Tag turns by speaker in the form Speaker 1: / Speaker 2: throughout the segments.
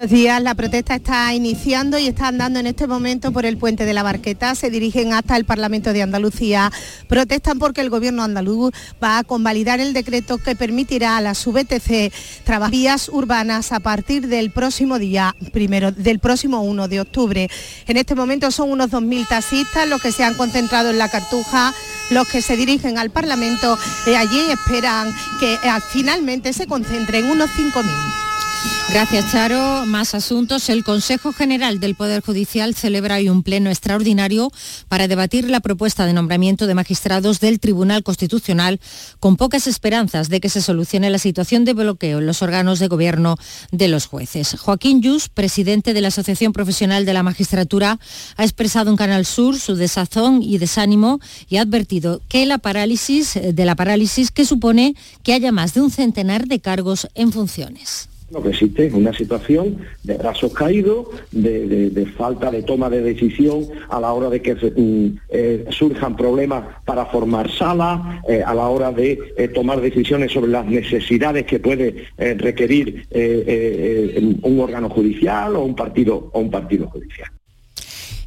Speaker 1: Buenos días, la protesta está iniciando y está andando en este momento por el puente de la Barqueta. Se dirigen hasta el Parlamento de Andalucía. Protestan porque el gobierno andaluz va a convalidar el decreto que permitirá a las VTC vías urbanas a partir del próximo día primero, del próximo 1 de octubre. En este momento son unos 2.000 taxistas los que se han concentrado en la Cartuja, los que se dirigen al Parlamento y allí esperan que eh, finalmente se concentren unos 5.000.
Speaker 2: Gracias, Charo. Más asuntos. El Consejo General del Poder Judicial celebra hoy un pleno extraordinario para debatir la propuesta de nombramiento de magistrados del Tribunal Constitucional con pocas esperanzas de que se solucione la situación de bloqueo en los órganos de gobierno de los jueces. Joaquín Yus, presidente de la Asociación Profesional de la Magistratura, ha expresado en Canal Sur su desazón y desánimo y ha advertido que la parálisis de la parálisis que supone que haya más de un centenar de cargos en funciones.
Speaker 3: Lo que existe es una situación de brazos caídos, de, falta de toma de decisión a la hora de que mm, eh, surjan problemas para formar salas, eh, a la hora de eh, tomar decisiones sobre las necesidades que puede requerir un órgano judicial o un partido o un partido judicial.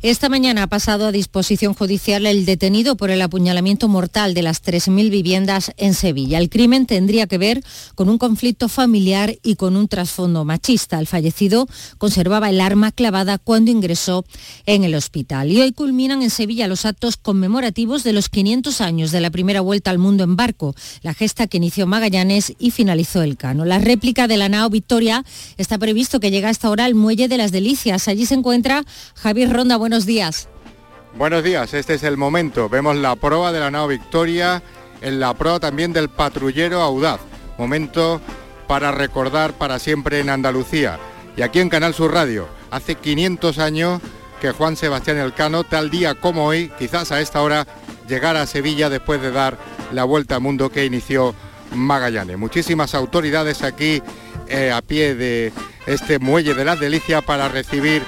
Speaker 2: Esta mañana ha pasado a disposición judicial el detenido por el apuñalamiento mortal de las 3.000 viviendas en Sevilla. El crimen tendría que ver con un conflicto familiar y con un trasfondo machista. El fallecido conservaba el arma clavada cuando ingresó en el hospital. Y hoy culminan en Sevilla los actos conmemorativos de los 500 años de la primera vuelta al mundo en barco, la gesta que inició Magallanes y finalizó el Cano. La réplica de la nao Victoria está previsto que llegue hasta ahora al Muelle de las Delicias. Allí se encuentra Javier Ronda días.
Speaker 4: Buenos días, este es el momento. Vemos la proa de la nao Victoria, en la proa también del patrullero Audaz. Momento para recordar para siempre en Andalucía. Y aquí en Canal Sur Radio, hace 500 años que Juan Sebastián Elcano, tal día como hoy, quizás a esta hora, llegara a Sevilla después de dar la vuelta al mundo que inició Magallanes. Muchísimas autoridades aquí eh, a pie de este muelle de las delicias para recibir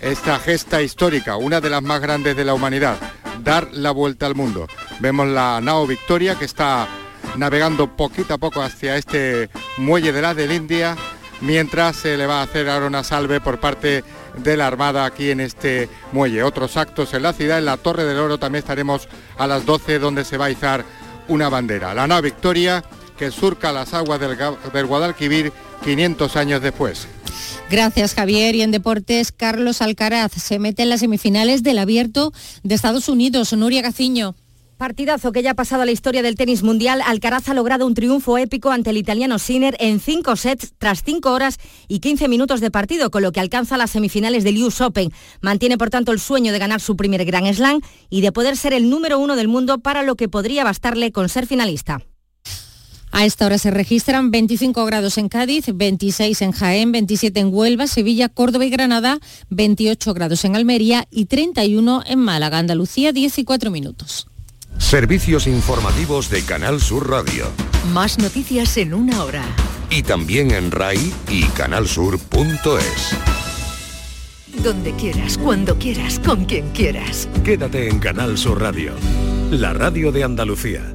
Speaker 4: esta gesta histórica, una de las más grandes de la humanidad, dar la vuelta al mundo. Vemos la nao Victoria que está navegando poquito a poco hacia este muelle de la del India, mientras se le va a hacer ahora una salve por parte de la Armada aquí en este muelle. Otros actos en la ciudad, en la Torre del Oro también estaremos a las 12 donde se va a izar una bandera. La nao Victoria que surca las aguas del, del Guadalquivir 500 años después.
Speaker 2: Gracias Javier. Y en deportes, Carlos Alcaraz se mete en las semifinales del abierto de Estados Unidos. Nuria Gaciño.
Speaker 5: Partidazo que ya ha pasado a la historia del tenis mundial, Alcaraz ha logrado un triunfo épico ante el italiano Sinner en cinco sets tras cinco horas y 15 minutos de partido, con lo que alcanza las semifinales del US Open. Mantiene por tanto el sueño de ganar su primer Grand Slam y de poder ser el número uno del mundo para lo que podría bastarle con ser finalista.
Speaker 2: A esta hora se registran 25 grados en Cádiz, 26 en Jaén, 27 en Huelva, Sevilla, Córdoba y Granada, 28 grados en Almería y 31 en Málaga, Andalucía, 14 minutos.
Speaker 6: Servicios informativos de Canal Sur Radio.
Speaker 7: Más noticias en una hora.
Speaker 6: Y también en RAI y canalsur.es.
Speaker 7: Donde quieras, cuando quieras, con quien quieras.
Speaker 6: Quédate en Canal Sur Radio, la radio de Andalucía.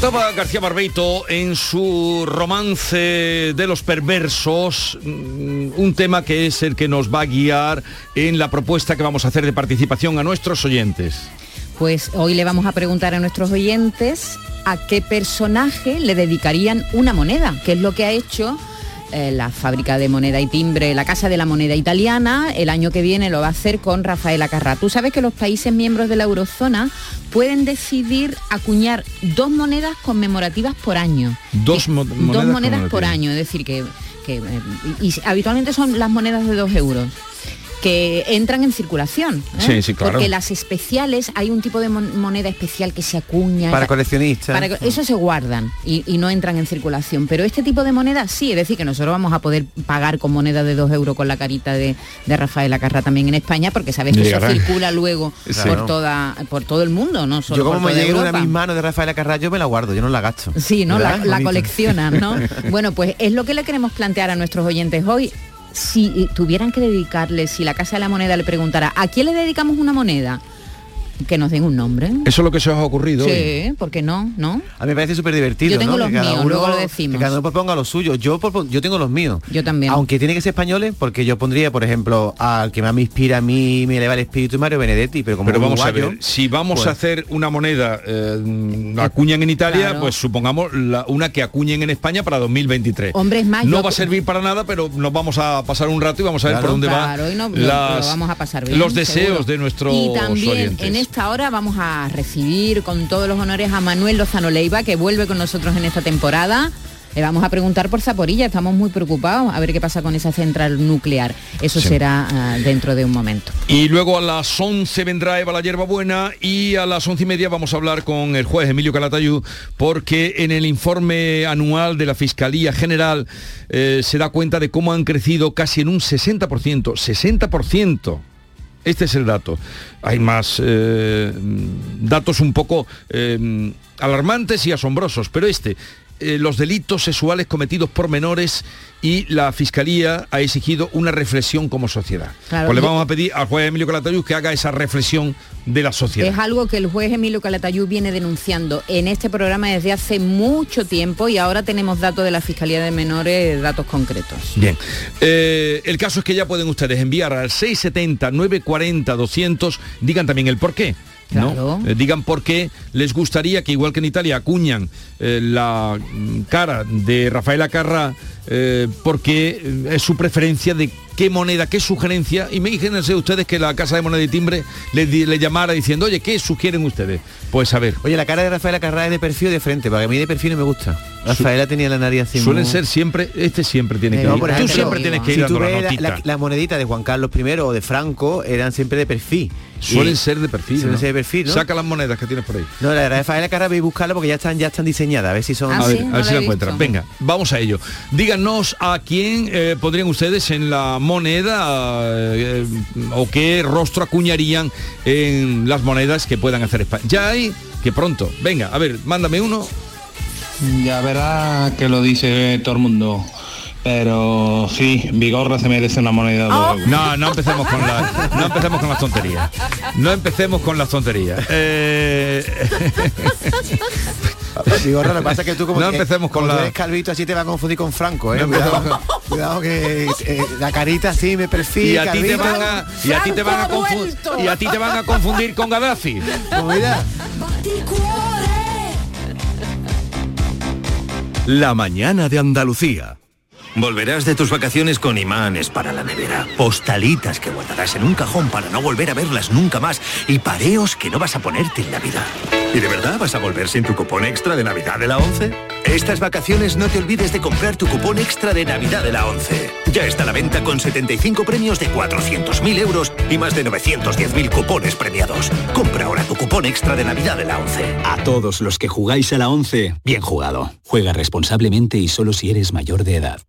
Speaker 8: Adelantaba García Barbeito en su romance de los perversos mm, un tema que es el que nos va a guiar en la propuesta que vamos a hacer de participación a nuestros oyentes.
Speaker 9: Pues hoy le vamos a preguntar a nuestros oyentes a qué personaje le dedicarían una moneda, que es lo que ha hecho eh, la fábrica de moneda y timbre, la Casa de la Moneda Italiana. El año que viene lo va a hacer con Rafael Acarrá. Tú sabes que los países miembros de la eurozona pueden decidir acuñar dos monedas conmemorativas por año.
Speaker 8: Dos, mo-
Speaker 9: dos
Speaker 8: monedas
Speaker 9: monedas por año, es decir, que, que, eh, y, y habitualmente son las monedas de dos euros que entran en circulación. ¿eh?
Speaker 8: Sí, sí, claro.
Speaker 9: Porque las especiales, hay un tipo de mon- moneda especial que se acuña.
Speaker 10: Para coleccionistas.
Speaker 9: Para eso se guardan y, y no entran en circulación. Pero este tipo de monedas sí, es decir, que nosotros vamos a poder pagar con moneda de dos euros con la carita de, de Rafael Acarra también en España, porque sabes que
Speaker 10: Llegará.
Speaker 9: eso circula luego
Speaker 10: Claro.
Speaker 9: por toda por todo el mundo, no solo
Speaker 10: Yo como me llegue una mis manos de Rafael Acarrá, yo me la guardo, yo no la gasto.
Speaker 9: Sí, ¿no? La,
Speaker 10: ¿Verdad?
Speaker 9: la ¿no? bueno, pues es lo que le queremos plantear a nuestros oyentes hoy. Si tuvieran que dedicarle, si la Casa de la Moneda le preguntara, ¿a quién le dedicamos una moneda? Que nos den un nombre.
Speaker 8: Eso es lo que se os ha ocurrido.
Speaker 9: Sí, ¿por qué no? ¿No?
Speaker 10: A mí me parece súper divertido.
Speaker 9: Yo tengo
Speaker 10: ¿no?
Speaker 9: los
Speaker 10: Que cada
Speaker 9: míos,
Speaker 10: uno-
Speaker 9: luego lo decimos.
Speaker 10: Que cada uno proponga los suyos. Yo, propon- yo tengo los míos.
Speaker 9: Yo también.
Speaker 10: Aunque tiene que ser españoles, porque yo pondría, por ejemplo, al que más me inspira a mí, me eleva el espíritu Mario Benedetti, pero como
Speaker 8: Pero vamos a ver, si vamos
Speaker 10: pues-
Speaker 8: a hacer una moneda, eh, acuñan en Italia,
Speaker 9: Claro.
Speaker 8: pues supongamos la- una que acuñen en España para 2023.
Speaker 9: Hombre, es más,
Speaker 8: no
Speaker 9: yo-
Speaker 8: va a servir para nada, pero nos vamos a pasar un rato y vamos a ver
Speaker 9: Claro,
Speaker 8: por dónde
Speaker 9: claro,
Speaker 8: va
Speaker 9: y no- lo-
Speaker 8: las-
Speaker 9: lo vamos a pasar bien,
Speaker 8: los deseos
Speaker 9: seguro.
Speaker 8: de nuestros
Speaker 9: Y también
Speaker 8: oyentes.
Speaker 9: en esta hora vamos a recibir con todos los honores a Manuel Lozano Leiva, que vuelve con nosotros en esta temporada. Le vamos a preguntar por Zaporilla, estamos muy preocupados a ver qué pasa con esa central nuclear. Eso
Speaker 8: Sí.
Speaker 9: será ah, dentro de un momento.
Speaker 8: Y luego a las 11 vendrá Eva la Hierba Buena y a las once y media vamos a hablar con el juez Emilio Calatayud porque en el informe anual de la Fiscalía General eh, se da cuenta de cómo han crecido casi en un 60%, 60%. Este es el dato. Hay más eh, datos un poco eh, alarmantes y asombrosos, pero este, eh, los delitos sexuales cometidos por menores y la Fiscalía ha exigido una reflexión como sociedad.
Speaker 9: Claro,
Speaker 8: pues le vamos a pedir al juez Emilio Calatayud que haga esa reflexión de la sociedad.
Speaker 9: Es algo que el juez Emilio Calatayud viene denunciando en este programa desde hace mucho tiempo y ahora tenemos datos de la Fiscalía de Menores, datos concretos.
Speaker 8: Bien, Eh, el caso es que ya pueden ustedes enviar al 670 940 200, digan también el por qué. ¿No?
Speaker 9: Claro.
Speaker 8: Eh, digan por qué les gustaría que igual que en Italia acuñan eh, la cara de Rafael Acarra eh, porque es su preferencia de qué moneda, qué sugerencia. Imagínense ustedes que la Casa de Moneda y Timbre le, llamara diciendo, oye, ¿qué sugieren ustedes? Pues a ver.
Speaker 10: Oye, la cara de Rafael Acarrá es de perfil o de frente, porque a mí de perfil no me gusta. Rafaela tenía la nariz así
Speaker 8: Suelen
Speaker 10: muy-
Speaker 8: ser siempre, este siempre tiene que
Speaker 10: No,
Speaker 8: ir. Tú siempre tienes que ir
Speaker 10: si
Speaker 8: dando
Speaker 10: tú
Speaker 8: la
Speaker 10: ves la,
Speaker 8: notita.
Speaker 10: la- la monedita de Juan Carlos I o de Franco eran siempre de perfil.
Speaker 8: Suelen
Speaker 10: Y-
Speaker 8: ser de perfil.
Speaker 10: Suelen
Speaker 8: ¿no?
Speaker 10: ser de perfil, ¿no?
Speaker 8: Saca las monedas que tienes por ahí.
Speaker 10: No, la de Rafael Acarrá voy a buscarla porque ya están ya están diseñadas, a ver si son...
Speaker 8: a ver, a ver si la encuentran. Venga, vamos a ello. Díganos a quién eh, pondrían ustedes en la moneda eh, o qué rostro acuñarían en las monedas que puedan hacer España. Ya hay que pronto. Venga, a ver, mándame uno.
Speaker 11: Ya verás que lo dice todo el mundo. Pero sí, Vigorra se merece una moneda de euros.
Speaker 8: No, no empecemos con la, no empecemos con las tonterías. No empecemos con las tonterías. Eh,
Speaker 10: Digo, lo que pasa es que tú como,
Speaker 8: No empecemos con
Speaker 10: como tú
Speaker 8: la-
Speaker 10: eres calvito así te va a confundir con Franco, ¿eh?
Speaker 8: No
Speaker 10: cuidado, que eh, la carita así me perfil,
Speaker 8: y a ti te van a, y a ti te van a confundir, y a ti te van a confundir con Gaddafi.
Speaker 10: Pues mira,
Speaker 6: La mañana de Andalucía. Volverás de tus vacaciones con imanes para la nevera, postalitas que guardarás en un cajón para no volver a verlas nunca más y pareos que no vas a ponerte en Navidad. ¿Y de verdad vas a volver sin tu cupón extra de Navidad de la 11? Estas vacaciones no te olvides de comprar tu cupón extra de Navidad de la 11. Ya está a la venta con 75 premios de 400.000 euros y más de 910.000 cupones premiados. Compra ahora tu cupón extra de Navidad de la 11.
Speaker 12: A todos los que jugáis a la 11, bien jugado. Juega responsablemente y solo si eres mayor de edad.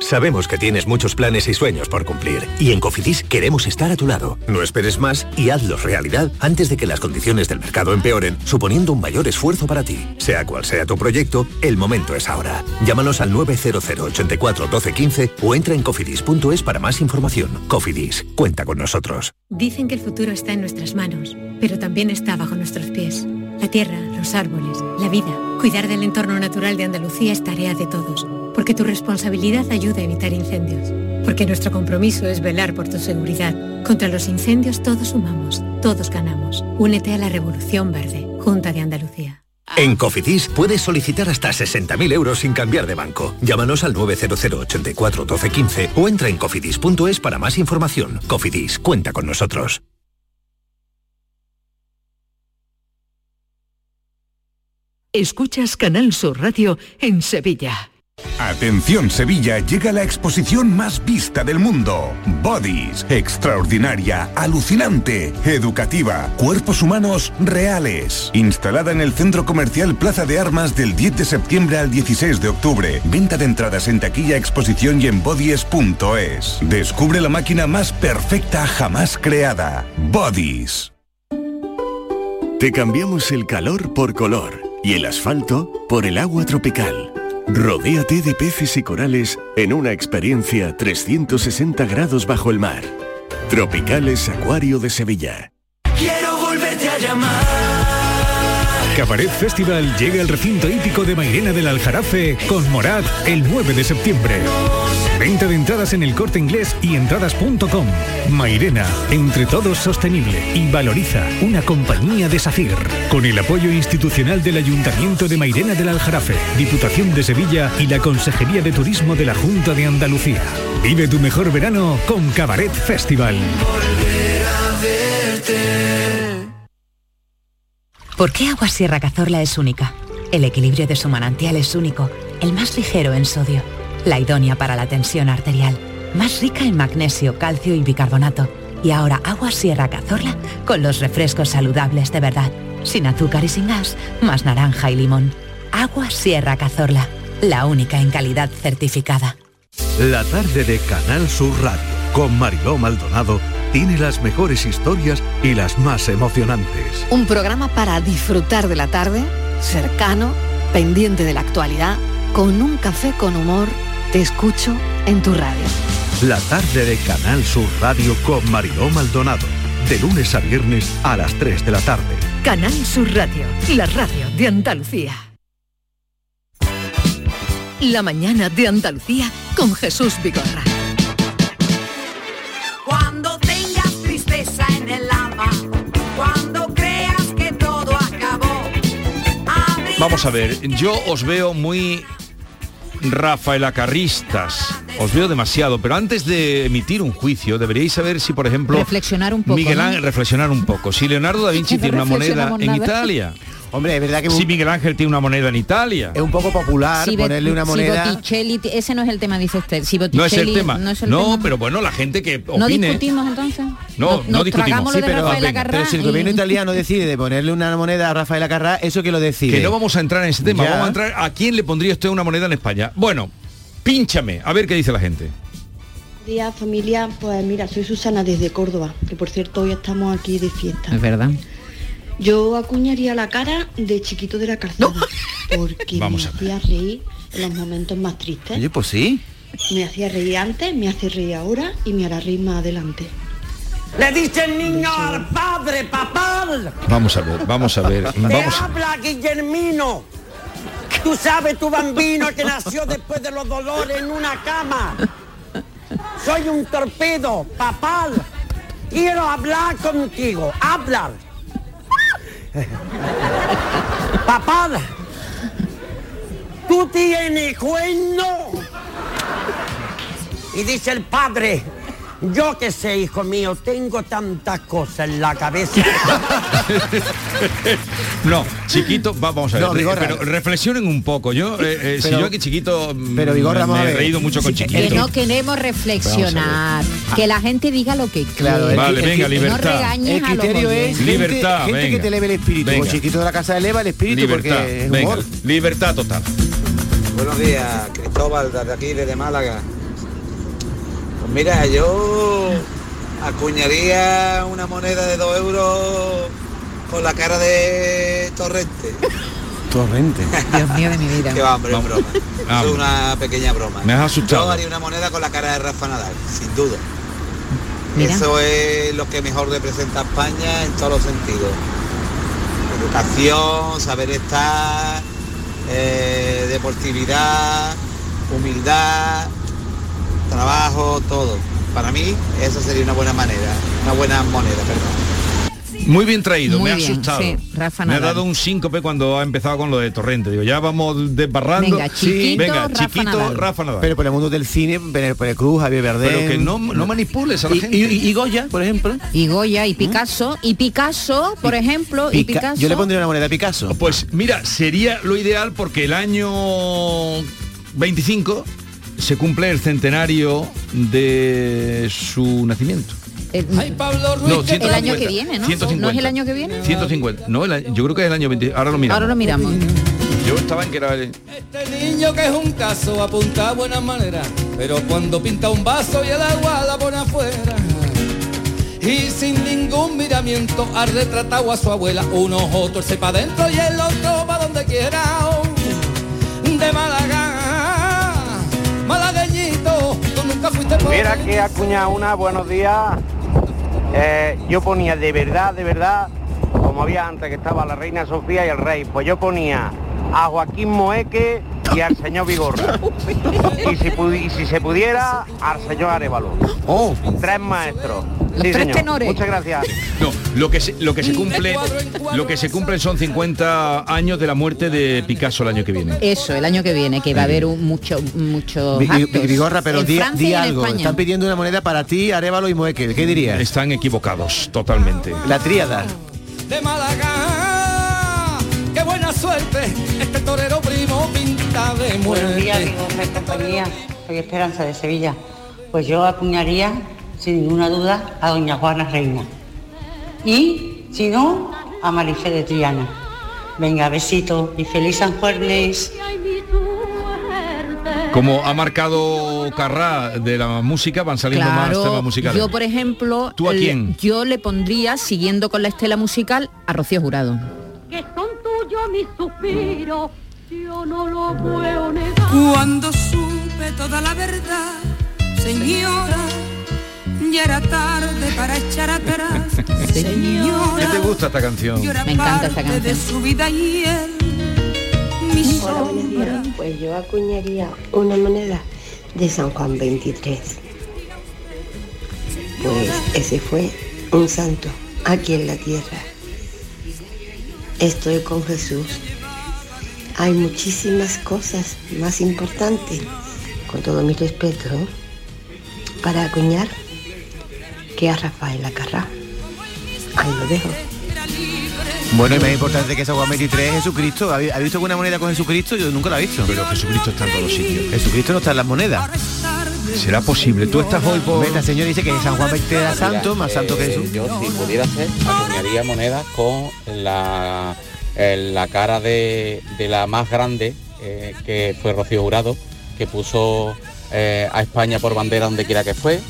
Speaker 6: Sabemos que tienes muchos planes y sueños por cumplir y en Cofidis queremos estar a tu lado. No esperes más y hazlos realidad antes de que las condiciones del mercado empeoren, suponiendo un mayor esfuerzo para ti. Sea cual sea tu proyecto, el momento es ahora. Llámanos al 900 84 12 15 o entra en cofidis.es para más información. Cofidis, cuenta con nosotros.
Speaker 13: Dicen que el futuro está en nuestras manos, pero también está bajo nuestros pies. La tierra, los árboles, la vida. Cuidar del entorno natural de Andalucía es tarea de todos, porque tu responsabilidad ayuda a evitar incendios, porque nuestro compromiso es velar por tu seguridad. Contra los incendios todos sumamos, todos ganamos. Únete a la Revolución Verde, Junta de Andalucía.
Speaker 6: En Cofidis puedes solicitar hasta 60.000 euros sin cambiar de banco. Llámanos al 900 84 12 15 o entra en cofidis.es para más información. Cofidis, cuenta con nosotros.
Speaker 7: Escuchas Canal Sur Radio en Sevilla.
Speaker 14: Atención Sevilla, llega la exposición más vista del mundo. Bodies, extraordinaria, alucinante, educativa, cuerpos humanos reales. Instalada en el Centro Comercial Plaza de Armas del 10 de septiembre al 16 de octubre. Venta de entradas en taquilla, exposición y en bodies.es. Descubre la máquina más perfecta jamás creada. Bodies.
Speaker 15: Te cambiamos el calor por color y el asfalto por el agua tropical. Rodéate de peces y corales en una experiencia 360 grados bajo el mar. Tropicales Acuario de Sevilla.
Speaker 16: Quiero volverte a llamar.
Speaker 17: Cabaret Festival llega al recinto hípico de Mairena del Aljarafe con Morad el 9 de septiembre. Venta de entradas en el corte inglés y entradas.com. Mairena, entre todos sostenible y valoriza una compañía de SACIR. Con el apoyo institucional del Ayuntamiento de Mairena del Aljarafe, Diputación de Sevilla y la Consejería de Turismo de la Junta de Andalucía. Vive tu mejor verano con Cabaret Festival.
Speaker 18: ¿Por qué Agua Sierra Cazorla es única? El equilibrio de su manantial es único, el más ligero en sodio, la idónea para la tensión arterial, más rica en magnesio, calcio y bicarbonato. Y ahora Agua Sierra Cazorla con los refrescos saludables de verdad, sin azúcar y sin gas, más naranja y limón. Agua Sierra Cazorla, la única en calidad certificada.
Speaker 19: La tarde de Canal Sur Radio con Mariló Maldonado tiene las mejores historias y las más emocionantes.
Speaker 20: Un programa para disfrutar de la tarde, cercano, pendiente de la actualidad, con un café con humor. Te escucho en tu radio.
Speaker 19: La tarde de Canal Sur Radio con Mariló Maldonado. De lunes a viernes a las 3 de la tarde.
Speaker 7: Canal Sur Radio, la radio de Andalucía. La mañana de Andalucía con Jesús Vigorra.
Speaker 16: Cuando tengas tristeza en el alma, cuando creas que todo acabó,
Speaker 8: Vamos a ver, yo os veo muy rafaelacarristas. Os veo demasiado, pero antes de emitir un juicio deberíais saber si, por ejemplo,
Speaker 9: Reflexionar un poco.
Speaker 8: Miguel
Speaker 9: ¿no?
Speaker 8: Ángel, reflexionar un poco. Si Leonardo da Vinci tiene una moneda en. Italia.
Speaker 10: Hombre, es verdad que
Speaker 8: si Miguel Ángel tiene una moneda en Italia.
Speaker 10: es un poco popular
Speaker 9: Si
Speaker 10: ponerle una
Speaker 9: si
Speaker 10: moneda.
Speaker 9: Botticelli- ese no es el tema, dice usted. Si Botticelli,
Speaker 8: No es el tema.
Speaker 9: No, es el
Speaker 8: No,
Speaker 9: tema.
Speaker 8: pero bueno, la gente que
Speaker 9: ¿No
Speaker 8: opine.
Speaker 9: discutimos entonces?
Speaker 8: No,
Speaker 9: Nos-
Speaker 8: no discutimos.
Speaker 9: de
Speaker 10: pero,
Speaker 9: Rafael
Speaker 10: venga,
Speaker 9: Acarrá
Speaker 10: pero si el
Speaker 9: y-
Speaker 10: gobierno italiano decide de ponerle una moneda a Rafael Acarrá, eso que lo decide.
Speaker 8: Que no vamos a entrar en ese tema,
Speaker 10: Ya.
Speaker 8: vamos a entrar a quién le pondría usted una moneda en España. Bueno, pínchame, a ver qué dice la gente.
Speaker 21: Día familia, pues mira, soy Susana desde Córdoba, que por cierto hoy estamos aquí de fiesta.
Speaker 9: Es verdad.
Speaker 21: Yo acuñaría la cara de chiquito de la calzada, porque
Speaker 10: Vamos
Speaker 21: me
Speaker 10: a
Speaker 21: hacía reír en los momentos más tristes.
Speaker 10: Oye, pues sí.
Speaker 21: Me hacía reír antes, me hace reír ahora y me hará reír más adelante.
Speaker 16: le dice el niño al padre, papá,
Speaker 8: Vamos a ver, vamos a ver, vamos a
Speaker 16: habla Guillermino. Tú sabes tu bambino que nació después de los dolores en una cama. Soy un torpedo, papá. Quiero hablar contigo, hablar. Papá, tú tienes cuerno. Y dice el padre, yo que sé, hijo mío, tengo tantas cosas en la cabeza.
Speaker 8: No, chiquito, va- vamos a ver,
Speaker 10: No, Vigorra.
Speaker 8: pero reflexionen un poco. Yo, eh, eh, si yo que chiquito mm,
Speaker 10: pero, Vigorra,
Speaker 8: me, he reído mucho con chiquito.
Speaker 9: Que no queremos reflexionar, que la gente diga lo que
Speaker 10: Claro,
Speaker 9: quiere.
Speaker 10: el-
Speaker 8: Vale,
Speaker 10: el-
Speaker 8: venga,
Speaker 10: el-
Speaker 8: libertad.
Speaker 9: No regañes
Speaker 10: El
Speaker 9: a los
Speaker 10: criterio es gente,
Speaker 8: Libertad,
Speaker 10: gente que te eleve el espíritu.
Speaker 8: Venga.
Speaker 10: Chiquito de la casa eleva el espíritu
Speaker 8: Libertad,
Speaker 10: porque es
Speaker 8: venga,
Speaker 10: humor.
Speaker 8: libertad total.
Speaker 22: Buenos días, Cristóbal, desde aquí, desde Málaga. Pues mira, yo acuñaría una moneda de 2 euros con la cara de Torrente.
Speaker 10: Torrente.
Speaker 9: Dios mío de mi vida.
Speaker 22: Va, hombre, es broma. Es una pequeña broma.
Speaker 8: Me has asustado.
Speaker 22: Yo haría una moneda con la cara de Rafa Nadal, sin duda.
Speaker 9: Mira.
Speaker 22: Eso es lo que mejor representa a España en todos los sentidos. Educación, saber estar, eh, deportividad, humildad, trabajo, todo. Para mí esa sería una buena manera, una buena moneda, perdón.
Speaker 8: Muy bien traído,
Speaker 9: Muy
Speaker 8: me ha
Speaker 9: bien,
Speaker 8: asustado.
Speaker 9: sí, Rafa
Speaker 8: me ha dado un síncope cuando ha empezado con lo de Torrente. Digo, ya vamos desbarrando.
Speaker 9: Venga, chiquito,
Speaker 8: Venga,
Speaker 9: Rafa
Speaker 8: chiquito,
Speaker 9: Nadal.
Speaker 8: Rafa Nadal.
Speaker 10: Pero por el mundo del cine, Penélope Cruz, Javier Bardem...
Speaker 8: Pero que no, no manipules a la
Speaker 10: Y-
Speaker 8: gente.
Speaker 10: Y, y Goya, por ejemplo.
Speaker 9: Y Goya y Picasso. Y Picasso, por ejemplo, y Picasso.
Speaker 10: Yo le pondría una moneda a Picasso.
Speaker 8: Pues mira, sería lo ideal porque el año 25 se cumple el centenario de su nacimiento.
Speaker 9: El,
Speaker 8: No,
Speaker 9: el
Speaker 8: 150.
Speaker 9: año que viene, ¿no?
Speaker 8: 150.
Speaker 9: ¿No es el año que viene?
Speaker 8: 150. No, el yo creo que es el año 20. Ahora lo miramos.
Speaker 9: Ahora lo miramos.
Speaker 8: Yo estaba en que era el-
Speaker 23: Este niño que es un caso apunta a buenas maneras, pero cuando pinta un vaso y el agua la pone afuera. Y sin ningún miramiento ha retratado a su abuela, un ojo torce para adentro y el otro para donde quiera. Oh, De Málaga,
Speaker 24: Mira que acuña una, buenos días. Eh, yo ponía de verdad, de verdad, como había antes que estaba la reina Sofía y el rey, pues yo ponía a Joaquín Moeque y al señor Vigorra. Y si, pudi- y si se pudiera, al señor Arevalo.
Speaker 10: Oh,
Speaker 24: Tres maestros. Sí,
Speaker 9: tres
Speaker 24: señor.
Speaker 9: tenores.
Speaker 24: Muchas gracias.
Speaker 8: No, lo que se, lo que se cumple lo que se cumplen son 50 años de la muerte de Picasso el año que viene.
Speaker 9: Eso, el año que viene, que va a haber un mucho, mucho.
Speaker 10: Vi- Vi- Vigorra, pero
Speaker 9: en
Speaker 10: di, di algo. Están pidiendo una moneda para ti, Arevalo y Moeque. ¿Qué dirías?
Speaker 8: Están equivocados totalmente.
Speaker 10: La tríada.
Speaker 23: de Málaga. Qué buena suerte, este torero primo pinta de
Speaker 25: Buenos días,
Speaker 23: muerte.
Speaker 25: amigos de compañía. Soy Esperanza de Sevilla. Pues yo acuñaría, sin ninguna duda, a doña Juana Reina. Y, si no, a Marifé de Triana. Venga, besito y feliz San Juernes.
Speaker 8: Como ha marcado Carrá de la música, van saliendo más temas musicales.
Speaker 9: yo por ejemplo,
Speaker 8: ¿Tú a quién?
Speaker 9: yo le pondría, siguiendo con la estela musical, a Rocío Jurado.
Speaker 26: Mis suspiros, yo no lo puedo negar.
Speaker 27: Cuando supe toda la verdad, señora, ya era tarde para echar atrás.
Speaker 8: ¿Qué
Speaker 27: Señora,
Speaker 8: te gusta esta canción?
Speaker 27: yo era parte de su vida y él, mi
Speaker 21: Hola, buenos
Speaker 27: sombra.
Speaker 21: días. Pues yo acuñaría una moneda de San Juan 23. Pues ese fue un santo aquí en la tierra. Estoy con Jesús. Hay muchísimas cosas más importantes, con todo mi respeto, para acuñar que a Rafael Acarrá. Ahí lo dejo.
Speaker 10: Bueno, y más importante que esa Juan 23 es Jesucristo. ¿Ha ha visto alguna moneda con Jesucristo? Yo nunca la he visto.
Speaker 8: Pero Jesucristo está en todos los sitios.
Speaker 10: Jesucristo no está en las monedas.
Speaker 8: ¿Será posible? Tú estás hoy por...
Speaker 10: Esta señora dice que San Juan 23 era
Speaker 28: Mira,
Speaker 10: santo, más santo que
Speaker 28: eh,
Speaker 10: Jesús.
Speaker 28: Yo, si pudiera ser, acuñaría monedas con la, eh, la cara de, de la más grande, eh, que fue Rocío Jurado, que puso eh, a España por bandera donde quiera que fue,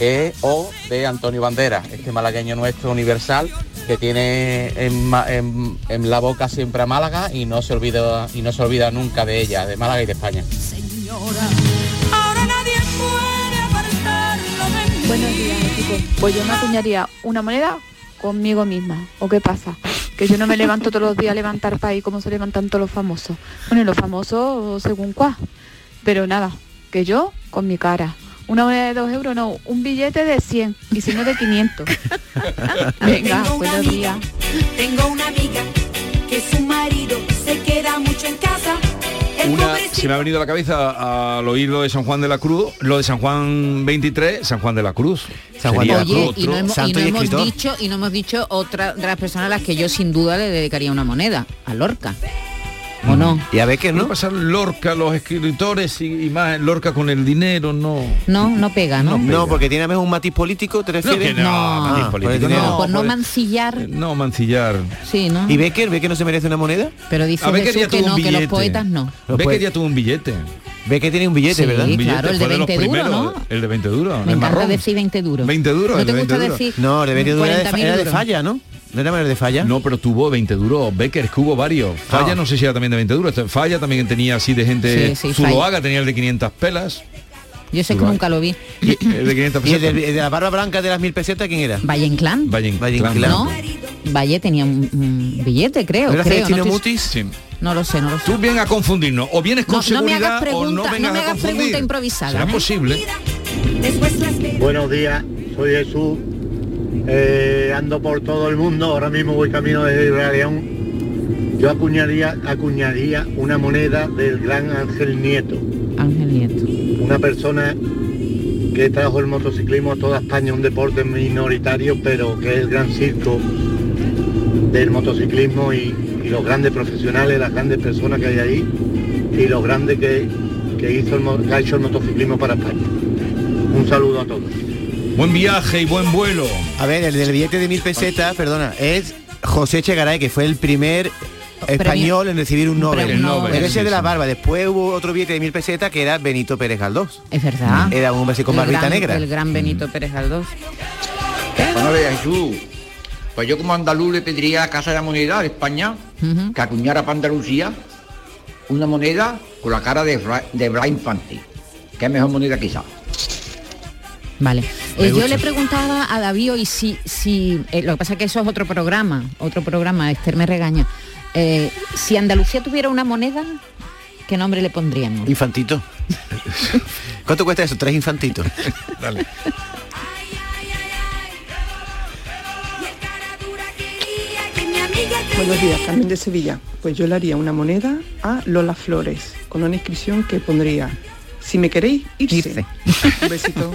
Speaker 28: eh, o de Antonio Bandera, este malagueño nuestro universal, que tiene en, en- en la boca siempre a Málaga y no se olvida y no se olvida nunca de ella, de Málaga y de España.
Speaker 29: Pues yo me acuñaría una moneda conmigo misma. ¿O qué pasa? Que yo no me levanto todos los días a levantar país como se levantan todos los famosos. Bueno, y los famosos según cuá. Pero nada, que yo con mi cara. Una moneda de dos euros, no, un billete de 100 y si no de 500. Venga,
Speaker 26: Tengo
Speaker 29: buenos
Speaker 26: amiga,
Speaker 29: días.
Speaker 26: Tengo una amiga que su marido se queda mucho en casa.
Speaker 8: Una, se me ha venido a la cabeza al oír lo de San Juan de la Cruz, lo de San Juan 23, San Juan de la Cruz.
Speaker 10: San Juan de la
Speaker 8: Sería
Speaker 10: Cruz.
Speaker 9: y no, hemos, y
Speaker 10: santo
Speaker 9: no
Speaker 10: y
Speaker 9: hemos dicho y no hemos dicho otra de las personas a las que yo sin duda le dedicaría una moneda, a Lorca. ¿O no?
Speaker 10: Y a ver qué
Speaker 8: no. pasar Lorca, los escritores y, y más Lorca con el dinero, no.
Speaker 9: No, no pega, ¿no?
Speaker 10: No, porque tiene a veces un matiz político, ¿te refieres?
Speaker 8: que no, matiz
Speaker 10: Ah, por el
Speaker 8: político,
Speaker 10: dinero.
Speaker 8: no.
Speaker 9: por no mancillar,
Speaker 8: No, mancillar.
Speaker 9: sí, ¿no?
Speaker 10: ¿Y Becker? ¿Becker no se merece una moneda?
Speaker 9: Pero dice
Speaker 8: A Becker ya
Speaker 9: que
Speaker 8: tuvo
Speaker 9: no,
Speaker 8: un
Speaker 9: que los
Speaker 8: billete.
Speaker 9: poetas no.
Speaker 10: Los
Speaker 8: Becker
Speaker 10: poe-
Speaker 8: ya tuvo un billete.
Speaker 10: Becker tiene un billete,
Speaker 9: Sí,
Speaker 10: ¿verdad?
Speaker 8: Un billete,
Speaker 9: claro, el de
Speaker 8: fue los
Speaker 9: 20 duro,
Speaker 8: primeros,
Speaker 9: ¿no?
Speaker 8: El de 20 duro,
Speaker 9: Me
Speaker 8: el
Speaker 9: encanta
Speaker 8: marrón.
Speaker 9: decir 20 duro.
Speaker 8: 20 duro,
Speaker 9: ¿No
Speaker 8: el
Speaker 9: te
Speaker 8: de
Speaker 9: gusta
Speaker 8: 20 duro.
Speaker 9: decir?
Speaker 10: No, de 20 duro era de,
Speaker 9: 40.000
Speaker 10: era de
Speaker 9: duros.
Speaker 10: falla, ¿no? ¿No era de falla?
Speaker 8: No, pero tuvo 20 duros. Becker, que hubo varios. Falla
Speaker 10: Ah.
Speaker 8: no sé si era también de 20 duros. Este, Falla también tenía así de gente.
Speaker 9: Sí, sí,
Speaker 8: Zuloaga tenía el de 500 pelas.
Speaker 9: Yo sé que nunca lo vi.
Speaker 8: Y el de 500
Speaker 10: ¿Y el de,
Speaker 8: pesetas.
Speaker 10: el de la barba blanca de las mil pesetas quién era?
Speaker 9: Valle Inclán.
Speaker 8: Valle Inclán.
Speaker 9: ¿No? Valle tenía un, un billete, creo.
Speaker 10: ¿No era
Speaker 9: creo no,
Speaker 10: Mutis?
Speaker 8: Sí.
Speaker 9: no lo sé, no lo sé.
Speaker 8: Tú vienes a confundirnos. O vienes con
Speaker 9: No, no me
Speaker 8: seguridad o no vengas
Speaker 9: no me
Speaker 8: a
Speaker 9: hagas
Speaker 8: confundir.
Speaker 9: pregunta improvisada,
Speaker 8: ¿Será
Speaker 9: ¿eh?
Speaker 8: posible?
Speaker 30: Buenos días, soy Jesús.
Speaker 31: Eh, ando por todo el mundo, ahora mismo voy camino de Israel León, yo acuñaría, acuñaría una moneda del gran Ángel Nieto.
Speaker 9: Ángel Nieto.
Speaker 31: Una persona que trajo el motociclismo a toda España, un deporte minoritario, pero que es el gran circo del motociclismo y, y los grandes profesionales, las grandes personas que hay ahí y los grandes que, que hizo el, que ha hecho el motociclismo para España. Un saludo a todos.
Speaker 8: Buen viaje y buen vuelo.
Speaker 10: A ver, el del billete de mil pesetas, perdona, es José Chegaray, que fue el primer español en recibir un Nobel.
Speaker 9: premio Nobel.
Speaker 10: Era ese
Speaker 9: Sí,
Speaker 10: de la barba. Después hubo otro billete de mil pesetas que era Benito Pérez Galdós.
Speaker 9: Es verdad.
Speaker 10: Era un hombre así con
Speaker 9: El
Speaker 10: barbita
Speaker 9: gran-
Speaker 10: negra.
Speaker 9: El gran Benito Pérez Galdós.
Speaker 32: Buenos días, Jesús. Pues yo como andaluz le pediría a Casa de la Moneda de España que acuñara para Andalucía una moneda con la cara de, Fra- de Infante. Que es mejor moneda quizá.
Speaker 9: Vale. Eh, yo le preguntaba a David hoy si, si eh, lo que pasa es que eso es otro programa, otro programa, Esther me regaña. Eh, si Andalucía tuviera una moneda, ¿qué nombre le pondríamos?
Speaker 10: Infantito. ¿Cuánto cuesta eso? Tres infantitos.
Speaker 8: Dale.
Speaker 33: Buenos días, Carmen de Sevilla. Pues yo le haría una moneda a Lola Flores con una inscripción que pondría, si me queréis, irse. Un besito.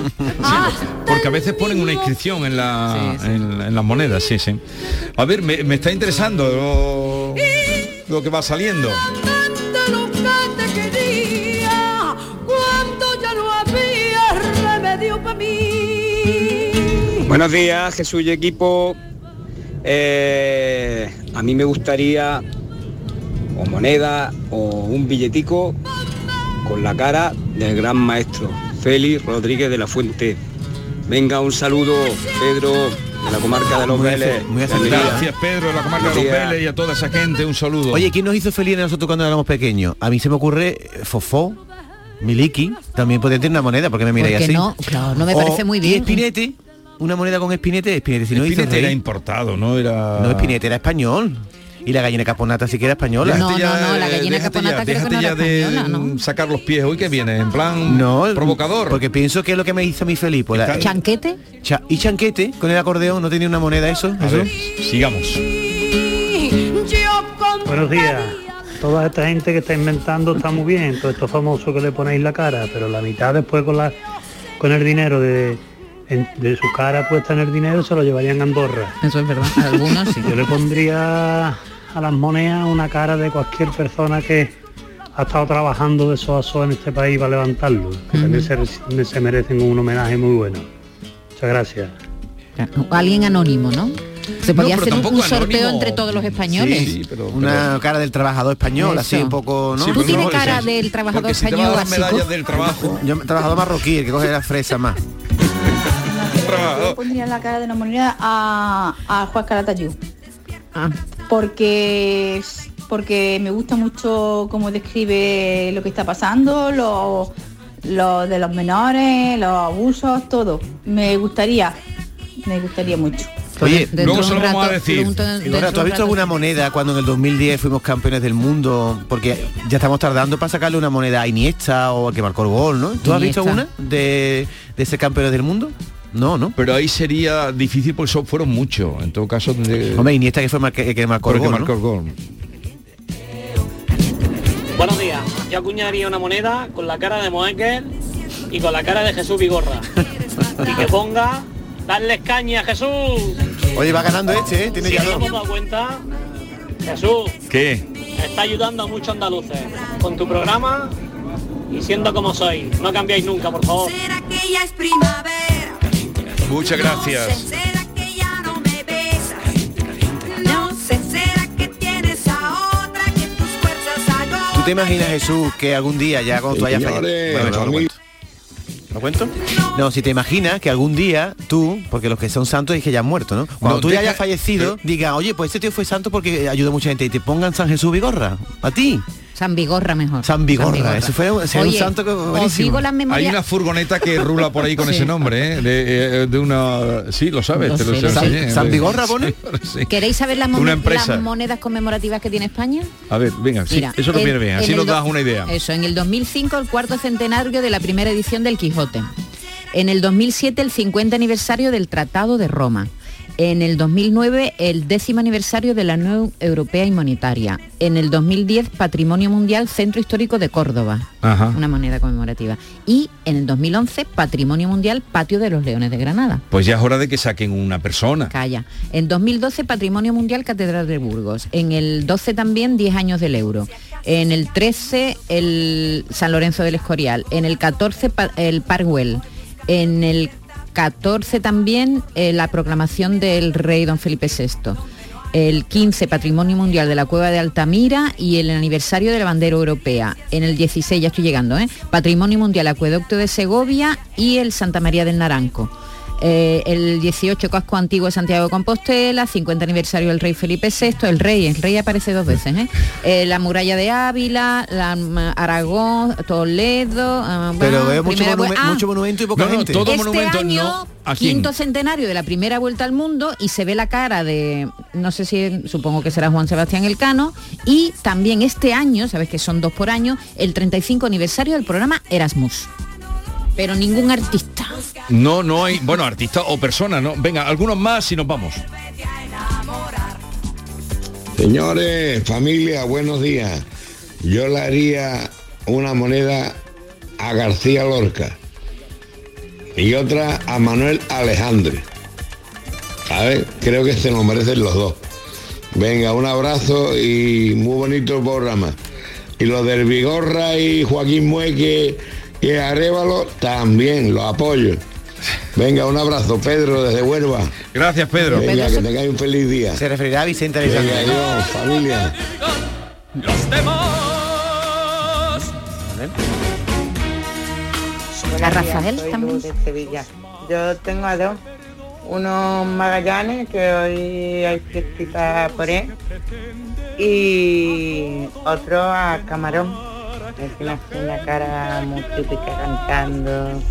Speaker 8: Porque a veces ponen una inscripción en, la, En, en las monedas, sí, sí. A ver, me, me está interesando lo, lo que va saliendo.
Speaker 34: Buenos días, Jesús y equipo. Eh, a mí me gustaría o moneda o un billetico con la cara del gran maestro Félix Rodríguez de la Fuente. Venga, un saludo, Pedro, de la comarca de Los
Speaker 10: Muy
Speaker 34: Vélez.
Speaker 10: muy.
Speaker 8: Gracias, Pedro, de la comarca de los. Vélez y a toda esa gente, un saludo.
Speaker 10: Oye, ¿quién nos hizo feliz a nosotros cuando éramos pequeños? A mí se me ocurre eh, Fofó, Miliki, también podría tener una moneda, porque me miráis así.
Speaker 9: no, claro, no me
Speaker 10: O-
Speaker 9: parece muy
Speaker 10: Y
Speaker 9: bien.
Speaker 10: Espinete, una moneda con Espinete, Espinete, si no hizo
Speaker 8: era importado, no era...
Speaker 10: No, Espinete era español. Y la gallina caponata sí que era española.
Speaker 9: No, no, no, la gallina
Speaker 8: déjate
Speaker 9: caponata
Speaker 8: ya,
Speaker 9: creo que
Speaker 8: déjate
Speaker 9: no
Speaker 8: ya
Speaker 9: era
Speaker 8: de
Speaker 9: española, ¿no?
Speaker 8: mm, sacar los pies hoy que viene, en plan
Speaker 10: No,
Speaker 8: provocador.
Speaker 10: Porque pienso que es lo que me hizo a mí feliz. Pues la-
Speaker 9: ¿Chanquete?
Speaker 10: Cha- y chanquete con el acordeón, ¿no tenía una moneda eso?
Speaker 8: A
Speaker 10: ¿Eso?
Speaker 8: ver, sigamos.
Speaker 35: Buenos días. Toda esta gente que está inventando está muy bien, todos estos famosos que le ponéis la cara, pero la mitad después con la con el dinero de, en- de su cara puesta en el dinero se lo llevarían a Andorra.
Speaker 9: Eso es verdad, algunos sí.
Speaker 35: Yo le pondría a las monedas una cara de cualquier persona que ha estado trabajando de eso a en este país para levantarlo, que también se, se merecen un homenaje muy bueno. Muchas gracias.
Speaker 9: Alguien anónimo, ¿no? Se podía
Speaker 10: pero
Speaker 9: hacer un, sorteo
Speaker 10: anónimo.
Speaker 9: entre todos los españoles.
Speaker 10: Sí, una cara del trabajador español, así un poco, ¿no?
Speaker 9: Tú tienes cara del trabajador español básico.
Speaker 8: del trabajo.
Speaker 10: Yo trabajador marroquí, el que coge la fresa más.
Speaker 36: Yo pondría la cara de una moneda a, a Juan Calatayud.
Speaker 9: Ah.
Speaker 36: Porque porque me gusta mucho cómo describe lo que está pasando, lo, lo de los menores, los abusos, todo. Me gustaría, me gustaría mucho.
Speaker 10: Oye,
Speaker 36: Dentro Luego se de lo vamos a decir.
Speaker 10: Igora, ¿tú has visto alguna moneda cuando en el 2010 fuimos campeones del mundo? Porque ya estamos tardando para sacarle una moneda a Iniesta o al que marcó el gol, ¿no? ¿Tú has visto alguna de, de ser campeones del mundo? No, no.
Speaker 8: Pero ahí sería difícil porque son- fueron muchos. En todo caso, tendría-
Speaker 10: Hombre, Iniesta que fue mar- que, que marcó el gol,
Speaker 8: marcó
Speaker 10: ¿no?
Speaker 8: el gol.
Speaker 37: Buenos días. Yo acuñaría una moneda con la cara de Moekel y con la cara de Jesús Vigorra. y que ponga, darles caña a Jesús.
Speaker 10: Oye, va ganando este, ¿eh? Tiene
Speaker 37: si
Speaker 10: ya
Speaker 37: no dado cuenta, Jesús
Speaker 8: ¿Qué?
Speaker 37: está ayudando a muchos andaluces con tu programa y siendo como sois. No cambiáis nunca, por favor.
Speaker 26: que ya es primavera?
Speaker 8: Muchas gracias.
Speaker 10: ¿Tú te imaginas, Jesús, que algún día ya cuando tú hayas. Bueno,
Speaker 26: mí-
Speaker 10: ¿Lo cuento? No, si te imaginas que algún día tú, porque los que son santos es que ya han muerto, ¿no? Cuando
Speaker 8: No,
Speaker 10: tú ya hayas fallecido, diga, oye, pues este tío fue santo porque ayudó a mucha gente y te pongan San Jesús Vigorra, a ti.
Speaker 9: San Vigorra mejor.
Speaker 10: San Vigorra, ese fue un- santo que
Speaker 9: os
Speaker 10: buenísimo.
Speaker 9: digo las
Speaker 8: Hay
Speaker 9: memorias...
Speaker 8: una furgoneta que rula por ahí con
Speaker 9: Sí.
Speaker 8: ese nombre, ¿eh? De, eh, de una... Sí, lo sabes,
Speaker 9: Lo
Speaker 8: te lo
Speaker 9: sé, lo sé.
Speaker 8: enseñé.
Speaker 10: ¿San Vigorra pone?
Speaker 8: Sí.
Speaker 9: ¿Queréis saber las,
Speaker 8: Una
Speaker 9: momen-
Speaker 8: empresa.
Speaker 9: las monedas conmemorativas que tiene España?
Speaker 8: A ver, venga, sí,
Speaker 9: Mira,
Speaker 8: eso nos
Speaker 9: en-
Speaker 8: viene bien,
Speaker 9: en
Speaker 8: así nos das una idea.
Speaker 9: Eso, en el 2005 el cuarto centenario de la primera edición del Quijote. En el 2007 el 50 aniversario del Tratado de Roma. En el 2009, el décimo aniversario de la Unión Europea Inmunitaria. En el 2010, Patrimonio Mundial Centro Histórico de Córdoba,
Speaker 8: Ajá.
Speaker 9: una moneda conmemorativa. Y en el 2011, Patrimonio Mundial Patio de los Leones de Granada.
Speaker 8: Pues ya es hora de que saquen una persona.
Speaker 9: Calla. En 2012, Patrimonio Mundial Catedral de Burgos. En el 12 también, 10 años del euro. En el 13, el San Lorenzo del Escorial. En el 14, pa- el Parwell. En el 14 también, eh, la proclamación del rey don Felipe VI. El 15, Patrimonio Mundial de la Cueva de Altamira y el aniversario de la bandera europea. En el 16, ya estoy llegando, ¿eh? Patrimonio Mundial Acueducto de Segovia y el Santa María del Naranco. Eh, el 18 casco antiguo de Santiago de Compostela, 50 aniversario del rey Felipe VI, el rey, el rey aparece dos veces, ¿eh? Eh, la muralla de Ávila, la, mm, Aragón, Toledo, ah,
Speaker 10: Pero veo mucho,
Speaker 9: ah,
Speaker 10: mucho monumento y poca
Speaker 8: No, no,
Speaker 10: gente.
Speaker 8: todo
Speaker 9: este
Speaker 8: monumento
Speaker 9: año,
Speaker 8: no. ¿A quién?
Speaker 9: quinto centenario de la primera vuelta al mundo y se ve la cara de, no sé si, supongo que será Juan Sebastián Elcano, y también este año, sabes que son dos por año, el 35 aniversario del programa Erasmus. Pero ningún artista.
Speaker 8: No, no hay, bueno, artista o persona, ¿no? Venga, algunos más y nos vamos.
Speaker 38: Señores, familia, buenos días. Yo le haría una moneda a García Lorca y otra a Manuel Alejandre. ¿Sabes? Creo que se lo merecen los dos. Venga, un abrazo y muy bonito el programa. Y los del Vigorra y Joaquín Mueque y Arevalo también, los apoyo. Venga, un abrazo, Pedro, desde Huelva.
Speaker 8: Gracias, Pedro.
Speaker 38: Venga, que tengáis un feliz día.
Speaker 10: Se referirá a Vicente
Speaker 38: Venga, adiós, familia.
Speaker 9: A Rafael
Speaker 25: soy
Speaker 9: también.
Speaker 25: Luz de Sevilla. Yo tengo a dos. Uno Magallanes, que hoy hay fiestita por él. Y otro a Camarón. así una cara muy típica cantando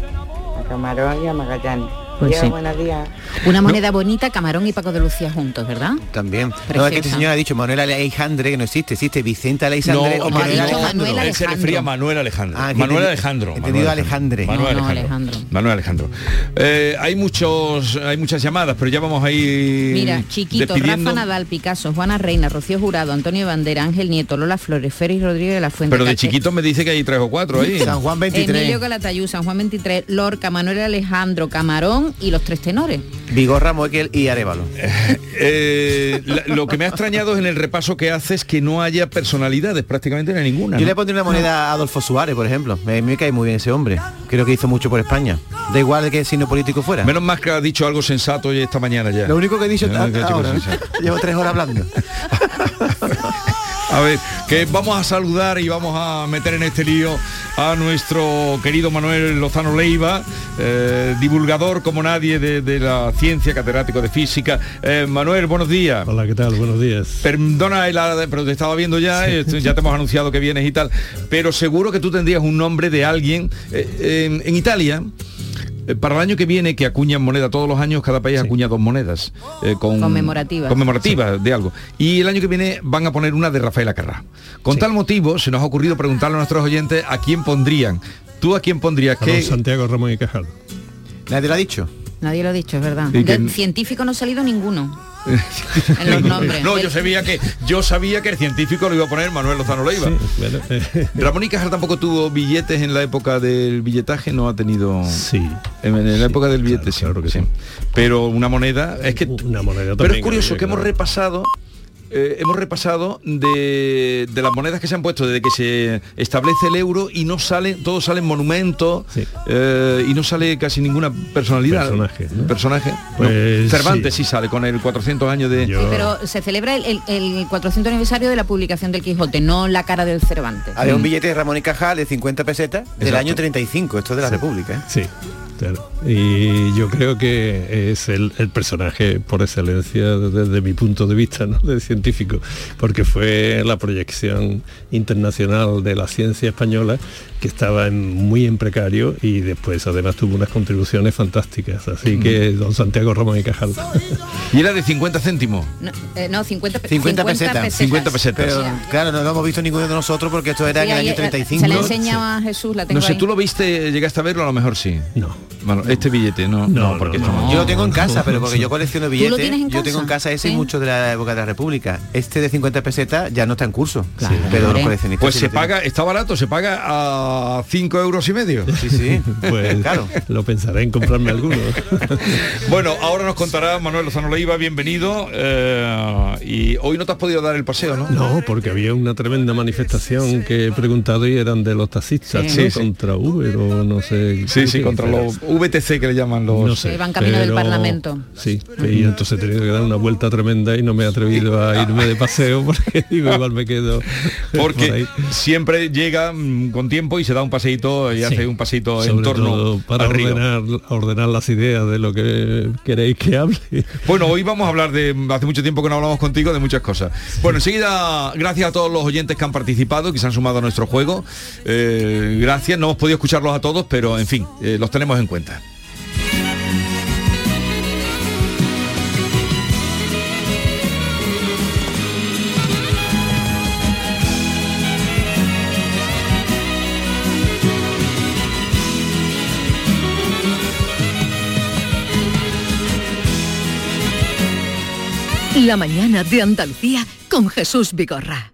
Speaker 25: Camarón y a Magallanes.
Speaker 9: Pues sí.
Speaker 25: buenos días.
Speaker 9: Una moneda bonita, Camarón y Paco de Lucía juntos, ¿verdad?
Speaker 10: También. No, es que
Speaker 9: Preciosa.
Speaker 10: este señor ha dicho Manuel Alejandre, que no existe, existe Vicente Alexandre
Speaker 8: No,
Speaker 10: o Manuel Alejandro.
Speaker 8: no, él se refería a Manuel Alejandro.
Speaker 10: Ah,
Speaker 8: Manuel Alejandro.
Speaker 10: entendido
Speaker 8: Manuel
Speaker 10: Alejandre.
Speaker 8: Manuel
Speaker 10: No, no,
Speaker 8: Alejandro. Manuel Alejandro. Eh, hay muchos, hay muchas llamadas, pero ya vamos a ir
Speaker 9: Mira, Chiquito,
Speaker 8: despidiendo.
Speaker 9: Rafa Nadal, Picasso, Juana Reina, Rocío Jurado, Antonio Bandera, Ángel Nieto, Lola Flores, Félix Rodríguez de la Fuente.
Speaker 8: Pero de
Speaker 9: Cache-
Speaker 8: chiquito me dice que hay tres o cuatro ahí.
Speaker 10: San Juan 23.
Speaker 9: Emilio Calatayud, San Juan 23, Lorca, Manuel Alejandro, Camarón y los tres tenores.
Speaker 10: Vigorra, Moekel y Arevalo.
Speaker 8: Eh, la- lo que me ha extrañado es en el repaso que haces que no haya personalidades, prácticamente no hay ninguna.
Speaker 10: Yo
Speaker 8: ¿no?
Speaker 10: le pondría una moneda a Adolfo Suárez, por ejemplo. Me, me cae muy bien ese hombre. Creo que hizo mucho por España. Da igual de qué signo político fuera.
Speaker 8: Menos más que ha dicho algo sensato hoy esta mañana ya.
Speaker 10: Lo único que he dicho ahora, ¿no?
Speaker 8: es sensato.
Speaker 10: Llevo tres horas hablando.
Speaker 8: A ver, que vamos a saludar y vamos a meter en este lío a nuestro querido Manuel Lozano Leiva, eh, divulgador como nadie de, de la ciencia, catedrático de física. Eh, Manuel, buenos días.
Speaker 35: Hola, ¿qué tal? Buenos días.
Speaker 8: Perdona, pero te estaba viendo ya, eh, ya te hemos anunciado que vienes y tal, pero seguro que tú tendrías un nombre de alguien eh, en, en Italia. Eh, Para el año que viene, que acuñan moneda todos los años, cada país acuña dos monedas eh, con,
Speaker 9: Conmemorativas.
Speaker 8: conmemorativas de algo. Y el año que viene van a poner una de Rafael Acarrá. Con tal motivo, se nos ha ocurrido preguntarle a nuestros oyentes a quién pondrían. ¿Tú a quién pondrías?
Speaker 35: A. Santiago Ramón y Cajal.
Speaker 10: Nadie lo ha dicho.
Speaker 9: Nadie lo ha dicho, es verdad.
Speaker 8: Que-
Speaker 9: científico no ha salido ninguno. en los nombres.
Speaker 8: No, yo sabía que yo sabía que el científico lo iba a poner Manuel Lozano Leiva. Ramón y Cajal tampoco tuvo billetes en la época del billetaje, no ha tenido.
Speaker 35: Sí.
Speaker 8: En, en la época del billete, sí, sí. Pero una moneda, es que.
Speaker 35: Una moneda
Speaker 8: Pero es curioso
Speaker 35: había,
Speaker 8: que hemos
Speaker 35: claro.
Speaker 8: repasado. Eh, hemos repasado de, de las monedas que se han puesto desde que se establece el euro y no salen, todos salen monumentos eh, y no sale casi ninguna personalidad.
Speaker 35: Personaje, ¿no?
Speaker 8: Personaje. No.
Speaker 35: Pues
Speaker 8: Cervantes sí. sale con el 400 años de.
Speaker 9: Pero se celebra el, el- el 400 aniversario de la publicación del Quijote, no la cara del Cervantes.
Speaker 10: Había un billete de Ramón y Cajal de 50 pesetas del
Speaker 35: Exacto.
Speaker 10: año 35. Esto es de la República. ¿eh?
Speaker 35: Sí, claro. Y yo creo que es el, el personaje por excelencia desde mi punto de vista ¿no? de científico, porque fue la proyección internacional de la ciencia española que estaba en- muy en precario y después además tuvo unas contribuciones fantásticas. Así que don Santiago Ramón y Cajal.
Speaker 8: Y era de 50 céntimos.
Speaker 9: No, eh, no, 50, pe-
Speaker 10: 50 pesetas.
Speaker 8: 50 pesetas.
Speaker 10: Pero claro, no lo hemos visto ninguno de nosotros porque esto era
Speaker 9: Sí,
Speaker 10: en el año
Speaker 9: eh,
Speaker 10: 35.
Speaker 9: Se le enseñaba a Jesús, la tengo
Speaker 8: No sé,
Speaker 9: ahí.
Speaker 8: ¿tú lo viste, llegaste a verlo? A lo mejor sí.
Speaker 35: No.
Speaker 8: Bueno, este billete no, no, porque estamos-
Speaker 10: Yo lo tengo en casa, pero porque yo colecciono billetes. yo tengo en
Speaker 9: casa?
Speaker 10: ese y
Speaker 9: Sí.
Speaker 10: muchos de la época de la República. Este de 50 pesetas ya no está en curso.
Speaker 9: Claro.
Speaker 10: pero los coleccionistas
Speaker 8: Pues
Speaker 10: sí
Speaker 8: se
Speaker 10: tienen.
Speaker 8: paga, está barato, se paga a 5 euros y medio.
Speaker 10: Sí, sí.
Speaker 39: Pues
Speaker 10: Claro.
Speaker 39: lo pensaré en comprarme alguno.
Speaker 8: Bueno, ahora nos contará Manuel Lozano Leiva, bienvenido. eh, y hoy no te has podido dar el paseo, ¿no?
Speaker 39: No, porque había una tremenda manifestación que he preguntado y eran de los taxistas,
Speaker 8: Sí,
Speaker 39: ¿no?
Speaker 8: sí.
Speaker 39: contra Uber o no sé.
Speaker 8: Sí, sí, contra los VTC que le llaman los...
Speaker 39: No sé,
Speaker 9: van camino del Parlamento.
Speaker 39: Sí, y entonces he tenido que dar una vuelta tremenda y no me he atrevido a irme de paseo porque digo, igual me quedo por
Speaker 8: Porque
Speaker 39: ahí.
Speaker 8: siempre llega mm, con tiempo y se da un paseíto y
Speaker 39: Sí.
Speaker 8: hace un paseíto en
Speaker 39: Sobre
Speaker 8: torno
Speaker 39: todo para
Speaker 8: al río.
Speaker 39: ordenar, ordenar las ideas de lo que queréis que hable.
Speaker 8: Bueno, hoy vamos a hablar de, hace mucho tiempo que no hablamos contigo, de muchas cosas. Bueno, enseguida, gracias a todos los oyentes que han participado, que se han sumado a nuestro juego. Eh, gracias, no hemos podido escucharlos a todos, pero en fin, eh, los tenemos en cuenta.
Speaker 40: La mañana de Andalucía con Jesús Vigorra.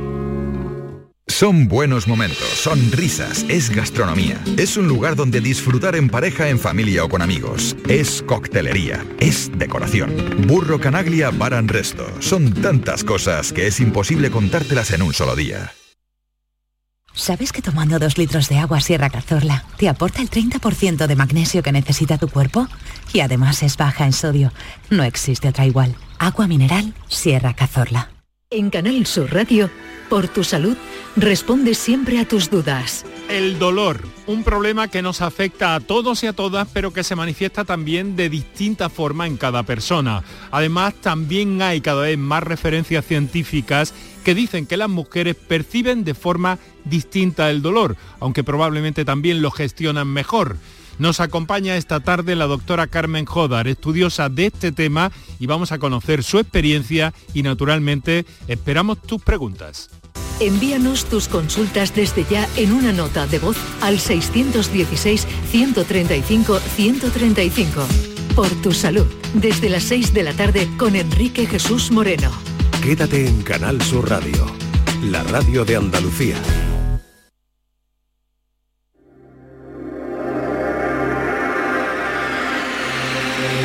Speaker 30: Son buenos momentos, son risas, es gastronomía. Es un lugar donde disfrutar en pareja, en familia o con amigos. Es coctelería, es decoración. Burro Canaglia Bar and Resto. Son tantas cosas que es imposible contártelas en un solo día.
Speaker 41: ¿Sabes que tomando dos litros de agua Sierra Cazorla te aporta el 30% de magnesio que necesita tu cuerpo? Y además es baja en sodio. No existe otra igual. Agua mineral Sierra Cazorla.
Speaker 40: En Canal Sur Radio, por tu salud, responde siempre a tus dudas.
Speaker 42: El dolor, un problema que nos afecta a todos y a todas, pero que se manifiesta también de distinta forma en cada persona. Además, también hay cada vez más referencias científicas que dicen que las mujeres perciben de forma distinta el dolor, aunque probablemente también lo gestionan mejor. Nos acompaña esta tarde la doctora Carmen Jodar, estudiosa de este tema, y vamos a conocer su experiencia y naturalmente esperamos tus preguntas.
Speaker 40: Envíanos tus consultas desde ya en una nota de voz al 616-135-135. Por tu salud, desde las 6 de la tarde con Enrique Jesús Moreno.
Speaker 43: Quédate en Canal Sur Radio, la radio de Andalucía.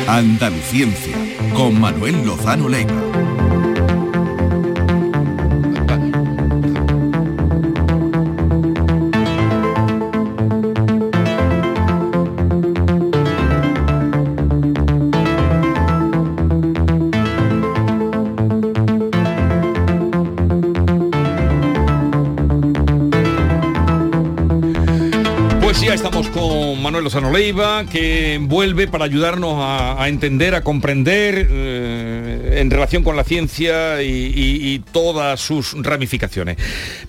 Speaker 44: Andaluciencia, con Manuel Lozano Leiva.
Speaker 8: Manuel Lozano Leiva, que vuelve para ayudarnos a, a entender, a comprender eh, en relación con la ciencia y, y- y todas sus ramificaciones.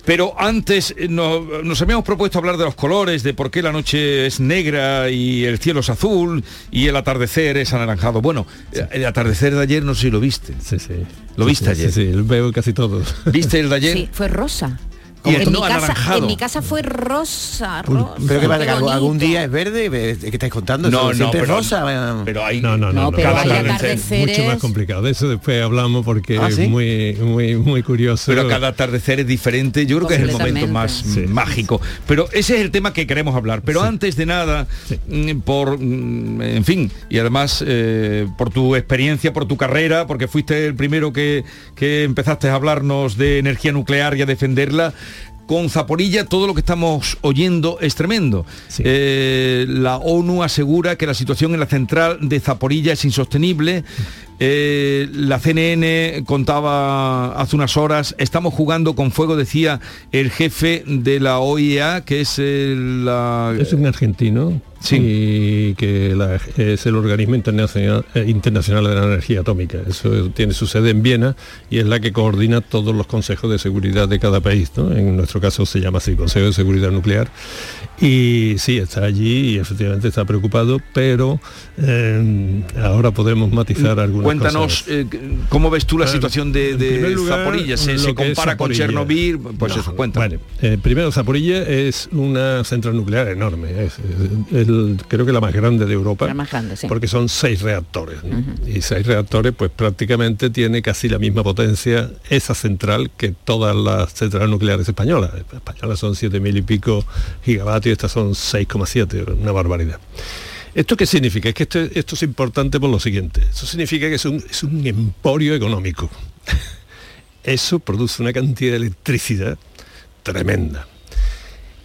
Speaker 8: Pero antes eh, no- nos habíamos propuesto hablar de los colores, de por qué la noche es negra y el cielo es azul y el atardecer es anaranjado. Bueno, el atardecer de ayer no sé si lo viste.
Speaker 39: Sí, sí.
Speaker 8: ¿Lo viste
Speaker 39: sí,
Speaker 8: ayer?
Speaker 39: Sí, sí, veo casi todo.
Speaker 8: ¿Viste el de ayer?
Speaker 9: Sí, fue rosa. En, mi casa, en mi casa fue rosa, rosa.
Speaker 10: Pero que pasa, que algún- algún día es verde, ¿qué estáis contando?
Speaker 8: No, no, pero-
Speaker 10: rosa.
Speaker 8: Pero hay...
Speaker 39: No, no, no.
Speaker 9: No, pero hay atardeceres-
Speaker 39: Mucho más complicado. De eso después hablamos porque
Speaker 10: ¿Ah, sí?
Speaker 39: es muy, muy, muy curioso.
Speaker 8: Pero cada atardecer es diferente. Yo creo que es el momento más
Speaker 39: Sí.
Speaker 8: mágico. Pero ese es el tema que queremos hablar. Pero antes de nada, mm, por, mm, en fin, y además eh, por tu experiencia, por tu carrera, porque fuiste el primero que, que empezaste a hablarnos de energía nuclear y a defenderla. Con Zaporilla todo lo que estamos oyendo es tremendo. Eh, la ONU asegura que la situación en la central de Zaporilla es insostenible. Eh, la CNN contaba hace unas horas, estamos jugando con fuego, decía el jefe de la OIEA, que es el, la-
Speaker 39: Es un argentino y que la- es el organismo internacional, eh, internacional de la energía atómica. Eso tiene su sede en Viena y es la que coordina todos los consejos de seguridad de cada país. ¿no? En nuestro caso se llama así Consejo de Seguridad Nuclear. Y sí, está allí y efectivamente está preocupado, pero eh, ahora podemos matizar algunas
Speaker 8: Cuéntanos eh, cómo ves tú la situación de, de
Speaker 39: lugar,
Speaker 8: Zaporilla. ¿Se, compara con. Chernobyl? Pues
Speaker 39: No,
Speaker 8: eso, cuéntanos.
Speaker 39: Vale. Eh, primero, Zaporilla es una central nuclear enorme. Es, es el- creo que la más grande de Europa.
Speaker 9: La más grande, sí.
Speaker 39: Porque son seis reactores. ¿no? Y seis reactores, pues prácticamente tiene casi la misma potencia esa central que todas las centrales nucleares españolas. Españolas son siete mil y pico gigavatios, estas son 6,7, una barbaridad. ¿Esto qué significa? Es que esto, esto es importante por lo siguiente. Eso significa que es un, es un emporio económico. Eso produce una cantidad de electricidad tremenda.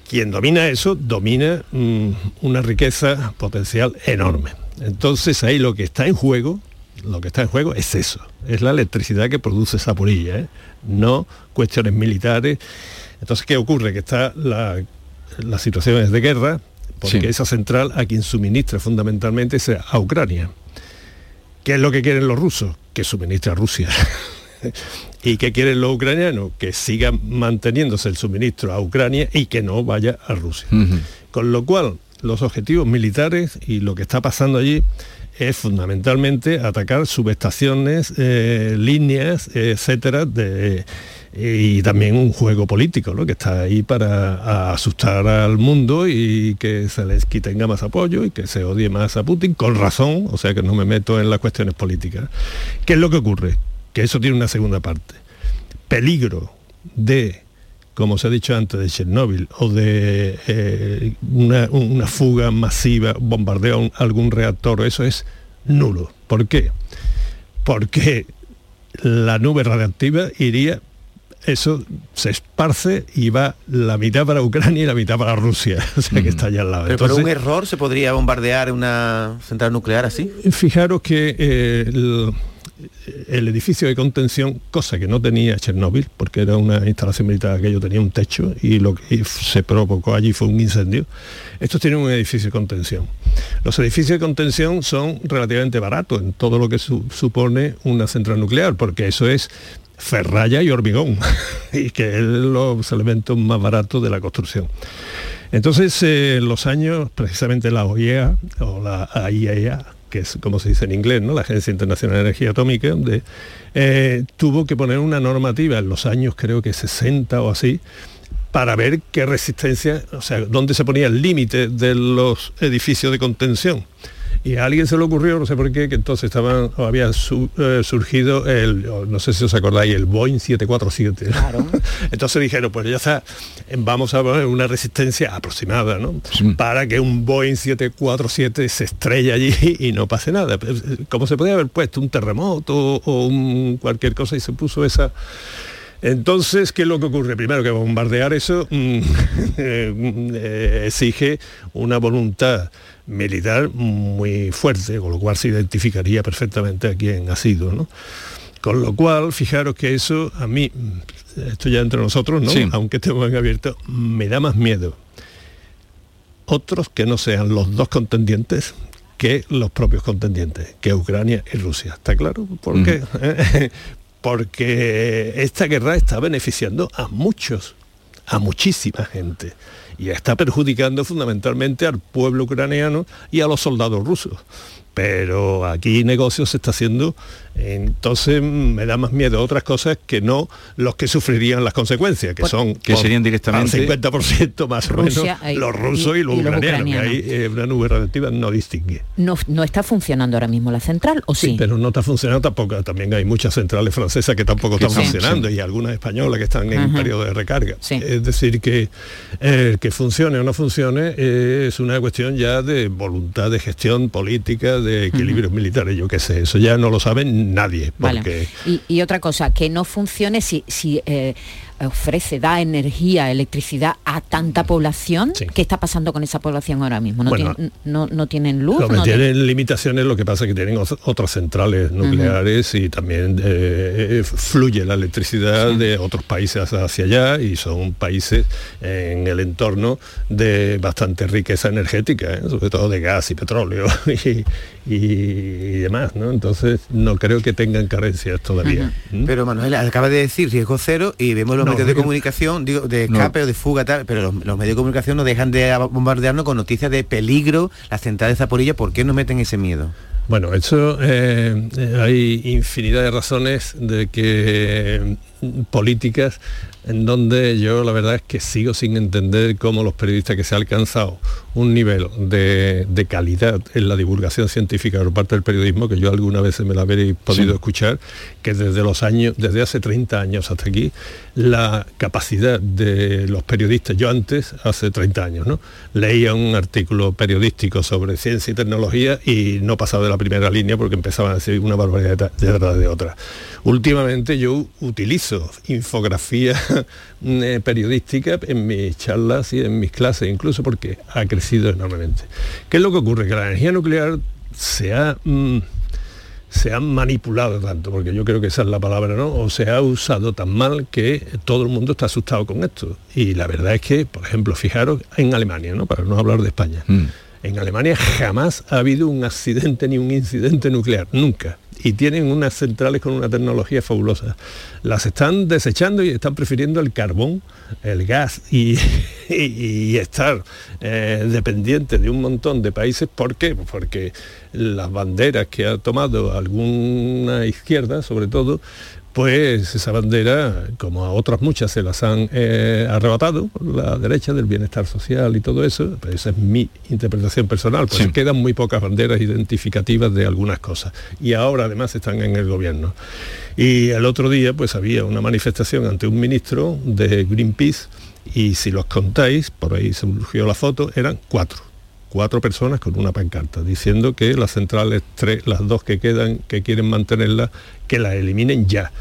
Speaker 39: Quien domina eso domina mm, una riqueza potencial enorme. Entonces ahí lo que está en juego, lo que está en juego es eso, es la electricidad que produce esa porilla, no cuestiones militares. Entonces, ¿qué ocurre? Que está la, la situación es de guerra, porque
Speaker 8: Sí.
Speaker 39: esa central a quien suministra fundamentalmente es a Ucrania. ¿Qué es lo que quieren los rusos? Que suministre a Rusia. ¿Y qué quieren los ucranianos? Que siga manteniéndose el suministro a Ucrania y que no vaya a Rusia. Con lo cual, los objetivos militares y lo que está pasando allí es fundamentalmente atacar subestaciones, eh, líneas, etcétera, de, y también un juego político, ¿no? que está ahí para asustar al mundo y que se les tenga más apoyo y que se odie más a Putin, con razón, o sea que no me meto en las cuestiones políticas. ¿Qué es lo que ocurre? Que eso tiene una segunda parte. Peligro de como se ha dicho antes, de Chernóbil o de eh, una, fuga masiva, bombardeo a algún reactor, eso es nulo. ¿Por qué? Porque la nube radiactiva iría, eso se esparce y va la mitad para Ucrania y la mitad para Rusia, o sea que está allá al lado.
Speaker 10: Pero por un error se podría bombardear una central nuclear así.
Speaker 39: Fijaros que eh, el, el edificio de contención, cosa que no tenía Chernóbil, porque era una instalación militar que yo tenía un techo y lo que se provocó allí fue un incendio, estos tienen un edificio de contención. Los edificios de contención son relativamente baratos en todo lo que su- supone una central nuclear, porque eso es ferralla y hormigón, y que es los elementos más baratos de la construcción. Entonces, eh, en los años, precisamente la OIEA o la AIEA, que es como se dice en inglés, ¿no? la Agencia Internacional de Energía Atómica, eh, tuvo que poner una normativa en los años, creo que 60 o así, para ver qué resistencia, o sea, dónde se ponía el límite de los edificios de contención. Y a alguien se le ocurrió, no sé por qué, que entonces estaban, o había su- eh, surgido el, no sé si os acordáis, el Boeing 747. entonces dijeron, pues ya está, vamos a poner una resistencia aproximada, ¿no? Para que un Boeing 747 se estrelle allí y no pase nada. Eh, Como se podía haber puesto un terremoto o un cualquier cosa y se puso esa entonces, ¿qué es lo que ocurre? Primero que bombardear eso mm, eh, eh, exige una voluntad militar muy fuerte, con lo cual se identificaría perfectamente a quién ha sido, ¿no? Con lo cual, fijaros que eso a mí, esto ya entre nosotros, ¿no?
Speaker 8: Sí.
Speaker 39: Aunque estemos en abierto, me da más miedo. Otros que no sean los dos contendientes que los propios contendientes, que Ucrania y Rusia. ¿Está claro? ¿Por qué? Porque esta guerra está beneficiando a muchos, a muchísima gente. Y está perjudicando fundamentalmente al pueblo ucraniano y a los soldados rusos. Pero aquí negocio se está haciendo, entonces me da más miedo otras cosas que no los que sufrirían las consecuencias, que son
Speaker 8: que serían directamente-
Speaker 39: al 50% más o menos los rusos y,
Speaker 9: y-
Speaker 39: los
Speaker 9: y los
Speaker 39: ucranianos, que
Speaker 9: ucranianos.
Speaker 39: ahí eh, una nube radiactiva no distingue.
Speaker 9: No, no está funcionando ahora mismo la central, ¿o sí?
Speaker 39: Pero no está funcionando tampoco. También hay muchas centrales francesas que tampoco
Speaker 9: Que
Speaker 39: están
Speaker 9: sí.
Speaker 39: funcionando
Speaker 9: Sí.
Speaker 39: y algunas españolas que están en
Speaker 9: Ajá.
Speaker 39: periodo de recarga. Es decir, que eh, que funcione o no funcione eh, es una cuestión ya de voluntad de gestión política, de equilibrios militares, yo qué sé. Eso ya no lo saben nadie.
Speaker 9: Vale.
Speaker 39: Porque
Speaker 9: Y, y otra cosa, que no funcione si, si eh, ofrece, da energía, electricidad a tanta población. ¿Qué está pasando con esa población ahora mismo? ¿No,
Speaker 39: Bueno,
Speaker 9: tienen, no, no tienen luz? ¿No
Speaker 39: tienen limitaciones, lo que pasa es que tienen ot- otras centrales nucleares y también eh, fluye la electricidad de otros países hacia allá y son países en el entorno de bastante riqueza energética, ¿eh? sobre todo de gas y petróleo y, y demás, ¿no? Entonces no creo que tengan carencias todavía. ¿Mm?
Speaker 10: Pero Manuel acaba de decir riesgo cero y vemos los
Speaker 39: No,
Speaker 10: medios de comunicación, digo, de
Speaker 39: No.
Speaker 10: escape o de fuga tal, pero los, los medios de comunicación no dejan de bombardearnos con noticias de peligro, la central de Zaporilla, ¿por qué no meten ese miedo?
Speaker 39: Bueno, eso eh, eh, hay infinidad de razones de que políticas en donde yo la verdad es que sigo sin entender cómo los periodistas que se ha alcanzado un nivel de, de calidad en la divulgación científica por parte del periodismo, que yo alguna vez me la habréis podido
Speaker 8: Sí.
Speaker 39: escuchar, que desde los años, desde hace 30 años hasta aquí, la capacidad de los periodistas, yo antes, hace 30 años, ¿no? leía un artículo periodístico sobre ciencia y tecnología y no pasaba de la primera línea porque empezaban a decir una barbaridad detrás de otra. Últimamente yo utilizo infografía eh, periodística en mis charlas y en mis clases, incluso porque ha crecido enormemente. ¿Qué es lo que ocurre? Que la energía nuclear se ha... mm, se ha manipulado tanto, porque yo creo que esa es la palabra, ¿no? O se ha usado tan mal que todo el mundo está asustado con esto. Y la verdad es que, por ejemplo, fijaros en Alemania, ¿no? Para no hablar de España. En Alemania jamás ha habido un accidente ni un incidente nuclear, nunca. Y tienen unas centrales con una tecnología fabulosa. Las están desechando y están prefiriendo el carbón, el gas y, estar eh, dependientes de un montón de países. ¿Por qué? Porque las banderas que ha tomado alguna izquierda, sobre todo, pues esa bandera, como a otras muchas se las han eh, arrebatado por la derecha del bienestar social y todo eso, pues esa es mi interpretación personal, pues
Speaker 8: Sí.
Speaker 39: quedan muy pocas banderas identificativas de algunas cosas. Y ahora además están en el gobierno. Y el otro día pues había una manifestación ante un ministro de Greenpeace y si los contáis, por ahí surgió la foto, eran cuatro cuatro personas con una pancarta diciendo que las centrales tres, las dos que quedan, que quieren mantenerlas, que las eliminen ya.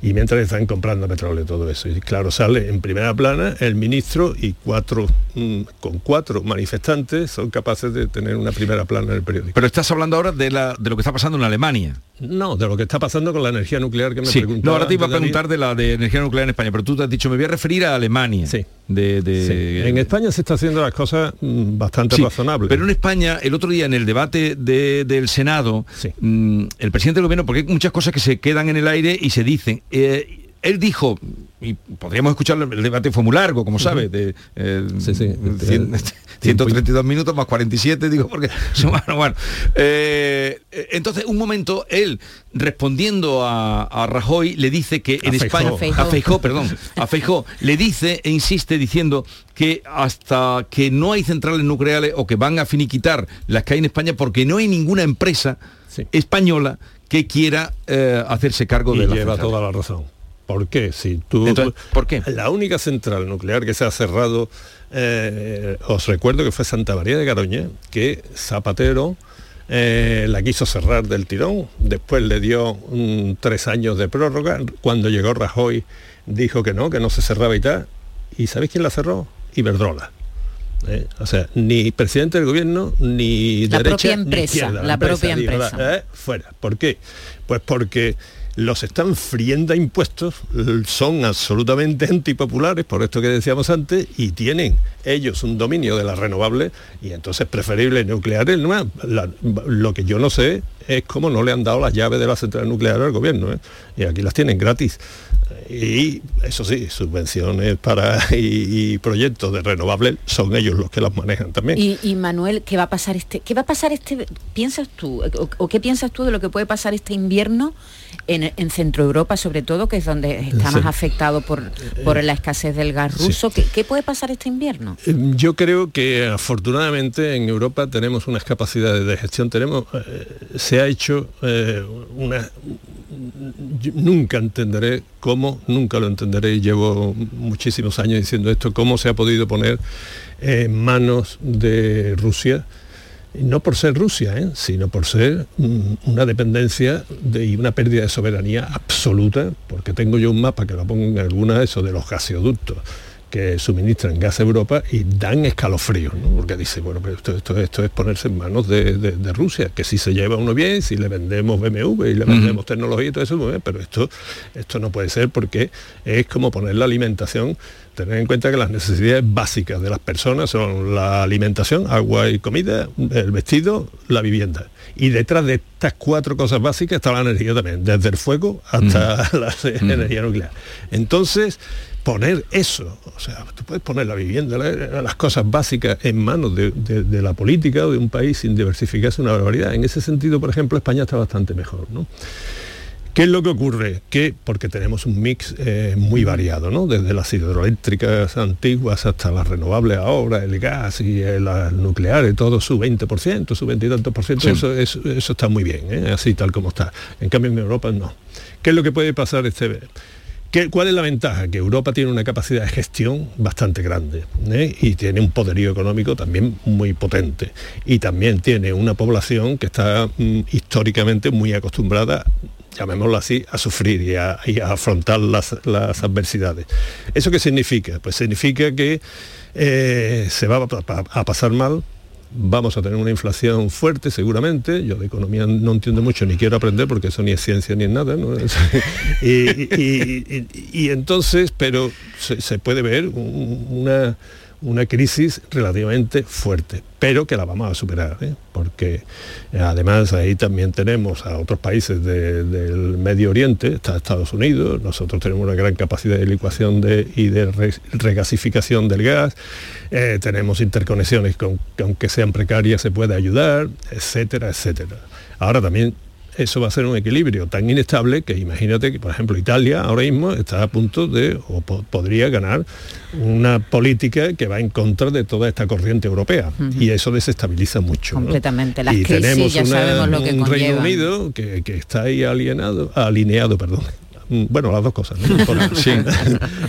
Speaker 39: Y mientras están comprando petróleo todo eso. Y claro, sale en primera plana el ministro y cuatro, mm, con cuatro manifestantes son capaces de tener una primera plana en el periódico.
Speaker 8: Pero estás hablando ahora de, la, de lo que está pasando en Alemania.
Speaker 39: No, de lo que está pasando con la energía nuclear que me
Speaker 8: Sí,
Speaker 39: preguntaba
Speaker 8: no, ahora te iba a preguntar de la de energía nuclear en España, pero tú te has dicho, me voy a referir a Alemania. Sí. De, de-
Speaker 39: Sí, En España se está haciendo las cosas mm, bastante
Speaker 8: Sí,
Speaker 39: razonables.
Speaker 8: Pero en España, el otro día en el debate de- del Senado, mm, el presidente del gobierno, porque hay muchas cosas que se quedan en el aire y se dicen, eh, él dijo, y podríamos escucharlo, el debate fue muy largo, como sabes, de eh, cien- 132 minutos más 47, digo, porque bueno, bueno. Eh, eh, entonces, un momento, él respondiendo a, a Rajoy le dice que en. España,
Speaker 39: A Feijó.
Speaker 8: a Feijó, perdón, a Feijó, le dice e insiste diciendo que hasta que no hay centrales nucleares o que van a finiquitar las que hay en España porque no hay ninguna empresa española que quiera eh, hacerse cargo
Speaker 39: y
Speaker 8: de la
Speaker 39: lleva toda la razón. ¿Por qué? Si tú,
Speaker 8: Entonces, ¿por qué?
Speaker 39: La única central nuclear que se ha cerrado, eh, os recuerdo que fue Santa María de Garoña, que Zapatero eh, la quiso cerrar del tirón, después le dio tres años de prórroga, cuando llegó Rajoy dijo que no, que no se cerraba y tal, ¿y sabéis quién la cerró? Iberdrola. Eh, o sea, ni presidente del gobierno, ni
Speaker 9: La
Speaker 39: derecha,
Speaker 9: propia
Speaker 39: ni
Speaker 9: empresa,
Speaker 39: izquierda.
Speaker 9: la propia
Speaker 39: dijo,
Speaker 9: empresa.
Speaker 39: "Eh, fuera. ¿Por qué? Pues porque los están friendo a impuestos, son absolutamente antipopulares, por esto que decíamos antes, y tienen ellos un dominio de las renovables, y entonces es preferible nucleares. ¿no? La- lo que yo no sé es cómo no le han dado las llaves de la central nuclear al gobierno, ¿eh? y aquí las tienen gratis. Y eso sí, subvenciones para y, proyectos de renovables son ellos los que las manejan también.
Speaker 9: Y, Manuel, ¿qué va a pasar este? ¿Qué va a pasar este? ¿Piensas tú o qué piensas tú de lo que puede pasar este invierno en, en Centro Europa, sobre todo, que es donde está
Speaker 39: Sí.
Speaker 9: más afectado por, por la escasez del gas
Speaker 39: Sí.
Speaker 9: ruso? ¿Qué, qué puede pasar este invierno?
Speaker 39: Eh, Yo creo que afortunadamente en Europa tenemos unas capacidades de gestión, tenemos, eh, se ha hecho eh, una... nunca entenderé cómo, nunca lo entenderé y llevo muchísimos años diciendo esto, cómo se ha podido poner en manos de Rusia no por ser Rusia, ¿eh? sino por ser mm, una dependencia de- y una pérdida de soberanía absoluta, porque tengo yo un mapa que lo pongo en alguna de esos de los gaseoductos que suministran gas a Europa y dan escalofríos, ¿no? porque dice, bueno, pero esto, esto, esto es ponerse en manos de, de- de Rusia, que si se lleva uno bien, si le vendemos BMW y le vendemos tecnología y todo eso, bien, pero esto, esto no puede ser porque es como poner la alimentación, tener en cuenta que las necesidades básicas de las personas son la alimentación, agua y comida, el vestido, la vivienda. Y detrás de estas cuatro cosas básicas está la energía también, desde el fuego hasta la energía nuclear. Entonces, poner eso, o sea, tú puedes poner la vivienda, la- las cosas básicas en manos de, de- de la política o de un país sin diversificarse una barbaridad. En ese sentido, por ejemplo, España está bastante mejor, ¿no? ¿Qué es lo que ocurre? Que porque tenemos un mix eh, muy variado, ¿no? Desde las hidroeléctricas antiguas hasta las renovables ahora, el gas y eh, las nucleares, todo su 20%, su 20 y tantos por ciento,
Speaker 8: Sí.
Speaker 39: eso, eso, eso está muy bien, ¿eh? así tal como está. En cambio en Europa no. ¿Qué es lo que puede pasar este ¿Qué- ¿Cuál es la ventaja? Que Europa tiene una capacidad de gestión bastante grande ¿eh? y tiene un poderío económico también muy potente y también tiene una población que está mm, históricamente muy acostumbrada llamémoslo así, a sufrir y a, afrontar las, las adversidades. ¿Eso qué significa? Pues significa que eh, se va a pasar mal, vamos a tener una inflación fuerte seguramente, yo de economía no entiendo mucho ni quiero aprender porque eso ni es ciencia ni es nada, y, entonces, pero se, puede ver un- una, una crisis relativamente fuerte, pero que la vamos a superar, ¿eh? porque eh, además ahí también tenemos a otros países de- del Medio Oriente, está Estados Unidos, nosotros tenemos una gran capacidad de licuación de- y de re- regasificación del gas, eh, tenemos interconexiones con, que aunque sean precarias se puede ayudar, etcétera, etcétera. Ahora también eso va a ser un equilibrio tan inestable que imagínate que, por ejemplo, Italia ahora mismo está a punto de, o po- podría ganar una política que va en contra de toda esta corriente europea. Y eso desestabiliza mucho. ¿no?
Speaker 9: Completamente. Las
Speaker 39: y
Speaker 9: crisis
Speaker 39: tenemos
Speaker 9: ya
Speaker 39: una-
Speaker 9: sabemos lo que
Speaker 39: un Reino. Unido que, que está ahí alienado, alineado, perdón. Mm, Bueno, las dos cosas. ¿no? Por-
Speaker 8: Sí.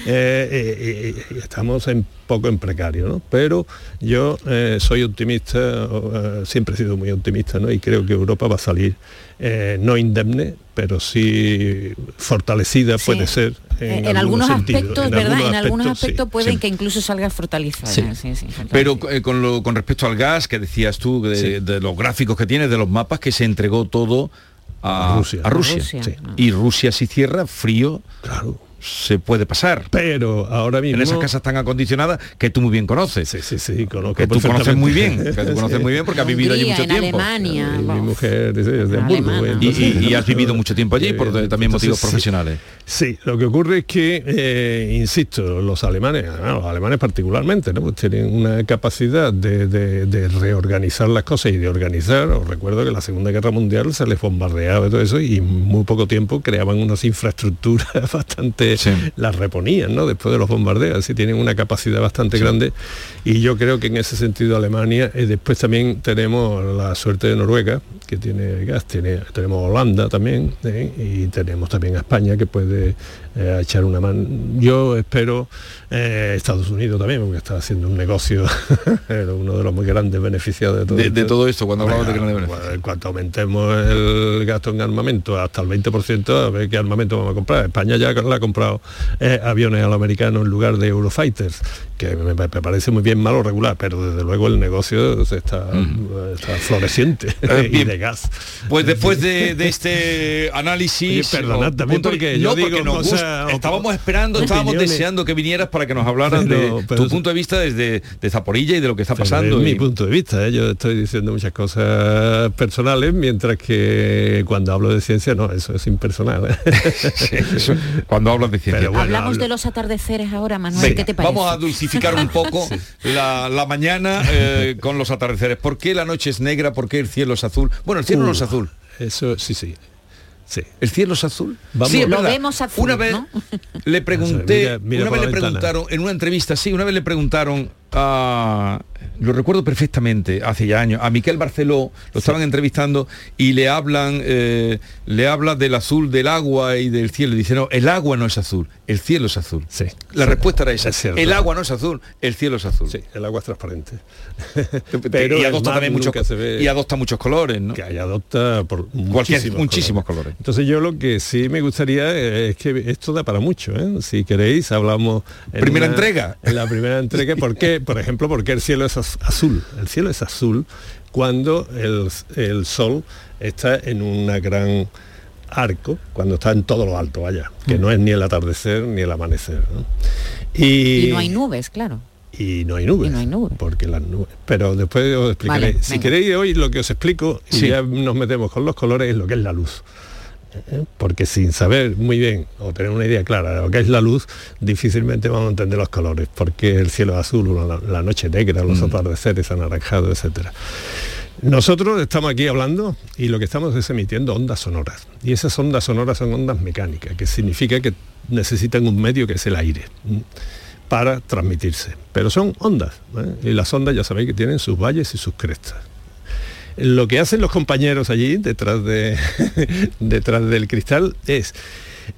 Speaker 39: Eh, eh, eh, estamos en poco en precario, ¿no? Pero yo eh, soy optimista, eh, siempre he sido muy optimista, ¿no? Y creo que Europa va a salir eh, no indemne, pero sí fortalecida
Speaker 9: Sí.
Speaker 39: puede ser. En,
Speaker 9: En, algunos aspectos,
Speaker 39: En
Speaker 9: ¿verdad? en algunos aspectos pueden
Speaker 8: sí.
Speaker 9: que incluso salga fortalecida.
Speaker 8: Sí.
Speaker 9: Sí, sí,
Speaker 8: Pero eh, con, lo- con respecto al gas, que decías tú, de, de los gráficos que tienes, de los mapas, que se entregó todo a,
Speaker 39: A Rusia.
Speaker 8: a Rusia.
Speaker 39: Sí.
Speaker 8: Y Rusia si cierra, frío,
Speaker 39: Claro.
Speaker 8: Se puede pasar.
Speaker 39: Pero ahora mismo...
Speaker 8: En esas casas tan acondicionadas que tú muy bien conoces.
Speaker 39: Sí, sí, sí, conozco
Speaker 8: que tú conoces muy bien, que tú conoces muy bien porque has vivido allí mucho
Speaker 9: en
Speaker 8: tiempo.
Speaker 9: Alemania.
Speaker 39: Mi, mujer es de Hamburgo,
Speaker 9: Alemana.
Speaker 8: Y,
Speaker 39: entonces-
Speaker 8: y- y has vivido mucho tiempo allí por
Speaker 39: Eh,
Speaker 8: también motivos
Speaker 39: sí.
Speaker 8: profesionales.
Speaker 39: Sí, lo que ocurre es que, eh, insisto, los alemanes, ah, los alemanes particularmente, ¿no? Pues tienen una capacidad de, de- de reorganizar las cosas y de organizar. Os recuerdo que en la Segunda Guerra Mundial se les bombardeaba y todo eso y en muy poco tiempo creaban unas infraestructuras bastante,
Speaker 8: Sí.
Speaker 39: las reponían, ¿no? Después de los bombardeos, así tienen una capacidad bastante grande y yo creo que en ese sentido Alemania, eh, después también tenemos la suerte de Noruega, que tiene gas, tiene, tenemos Holanda también ¿eh? y tenemos también a España que puede eh, echar una mano. Yo espero eh, Estados Unidos también, porque está haciendo un negocio, era uno de los muy grandes beneficiados de todo,
Speaker 8: De, de todo esto, cuando hablamos de grandes beneficios.
Speaker 39: bueno, en cuanto aumentemos el gasto en armamento hasta el 20%, a ver qué armamento vamos a comprar. España ya la ha comprado comprado eh, aviones a los americanos en lugar de Eurofighters, que me, me parece muy bien malo regular, pero desde luego el negocio se está, está floreciente
Speaker 8: Eh,
Speaker 39: y
Speaker 8: bien.
Speaker 39: de gas.
Speaker 8: Pues después de, de este análisis,
Speaker 39: Oye, perdonad también porque yo
Speaker 8: no,
Speaker 39: digo
Speaker 8: porque nos gusta. estábamos esperando, estábamos
Speaker 39: opiniones.
Speaker 8: deseando que vinieras para que nos hablaran
Speaker 39: Pero-
Speaker 8: de
Speaker 39: pero
Speaker 8: tu punto de vista desde de Zaporilla y de lo que está pasando.
Speaker 39: es mi punto de vista, ¿eh? yo estoy diciendo muchas cosas personales, mientras que cuando hablo de ciencia, no, eso es impersonal. ¿eh?
Speaker 8: cuando hablas de ciencia.
Speaker 39: Pero bueno,
Speaker 9: Hablamos
Speaker 39: hablo-
Speaker 9: de los atardeceres ahora, Manuel,
Speaker 8: Venga,
Speaker 9: ¿qué te parece?
Speaker 8: Vamos a dulcificar un poco la, la mañana eh, con los atardeceres. ¿Por qué la noche es negra? ¿Por qué el cielo es azul? Bueno, el cielo no es azul.
Speaker 39: Eso sí, sí. Sí.
Speaker 8: ¿El cielo es azul?
Speaker 39: Vamos-
Speaker 8: Sí,
Speaker 9: Lo vemos azul,
Speaker 8: Una vez
Speaker 9: ¿no?
Speaker 8: le pregunté,
Speaker 39: Mira- mira
Speaker 8: una vez le
Speaker 39: ventana.
Speaker 8: preguntaron, en una entrevista, sí, una vez le preguntaron a, lo recuerdo perfectamente, hace ya años, a Miquel Barceló, lo estaban entrevistando y le hablan, eh, le habla del azul del agua y del cielo. Y dice, no, el agua no es azul, el cielo es azul.
Speaker 39: Sí.
Speaker 8: La respuesta era esa.
Speaker 39: Es
Speaker 8: el agua no es azul, el cielo es azul.
Speaker 39: Sí, el agua es transparente.
Speaker 8: y
Speaker 39: el
Speaker 8: adopta también muchos y adopta muchos colores, ¿no?
Speaker 39: que adopta por muchísimos,
Speaker 8: muchísimos colores.
Speaker 39: Entonces yo lo que sí me gustaría eh, es que esto da para mucho, ¿eh? Si queréis, hablamos en
Speaker 8: Primera
Speaker 39: una-
Speaker 8: entrega.
Speaker 39: En la primera entrega, ¿por qué? Por ejemplo, porque el cielo es az- azul. El cielo es azul cuando el, el sol está en una gran arco, cuando está en todo lo alto, vaya, que no es ni el atardecer ni el amanecer. ¿no?
Speaker 9: Y no hay nubes, claro.
Speaker 39: y no hay nubes.
Speaker 9: Y no hay nubes.
Speaker 39: Porque las nubes. Pero después os explicaré.
Speaker 9: Vale,
Speaker 39: si queréis hoy lo que os explico, y
Speaker 8: Sí.
Speaker 39: ya nos metemos con los colores, es lo que es la luz. ¿Eh? Porque sin saber muy bien o tener una idea clara de lo que es la luz, difícilmente vamos a entender los colores, porque el cielo es azul, la, la noche negra, los
Speaker 8: Mm.
Speaker 39: atardeceres anaranjados, etcétera. Nosotros estamos aquí hablando y lo que estamos es emitiendo ondas sonoras. Y esas ondas sonoras son ondas mecánicas, que significa que necesitan un medio que es el aire ¿m? para transmitirse. Pero son ondas. ¿eh? Y las ondas ya sabéis que tienen sus valles y sus crestas. Lo que hacen los compañeros allí, detrás, de, detrás del cristal, es,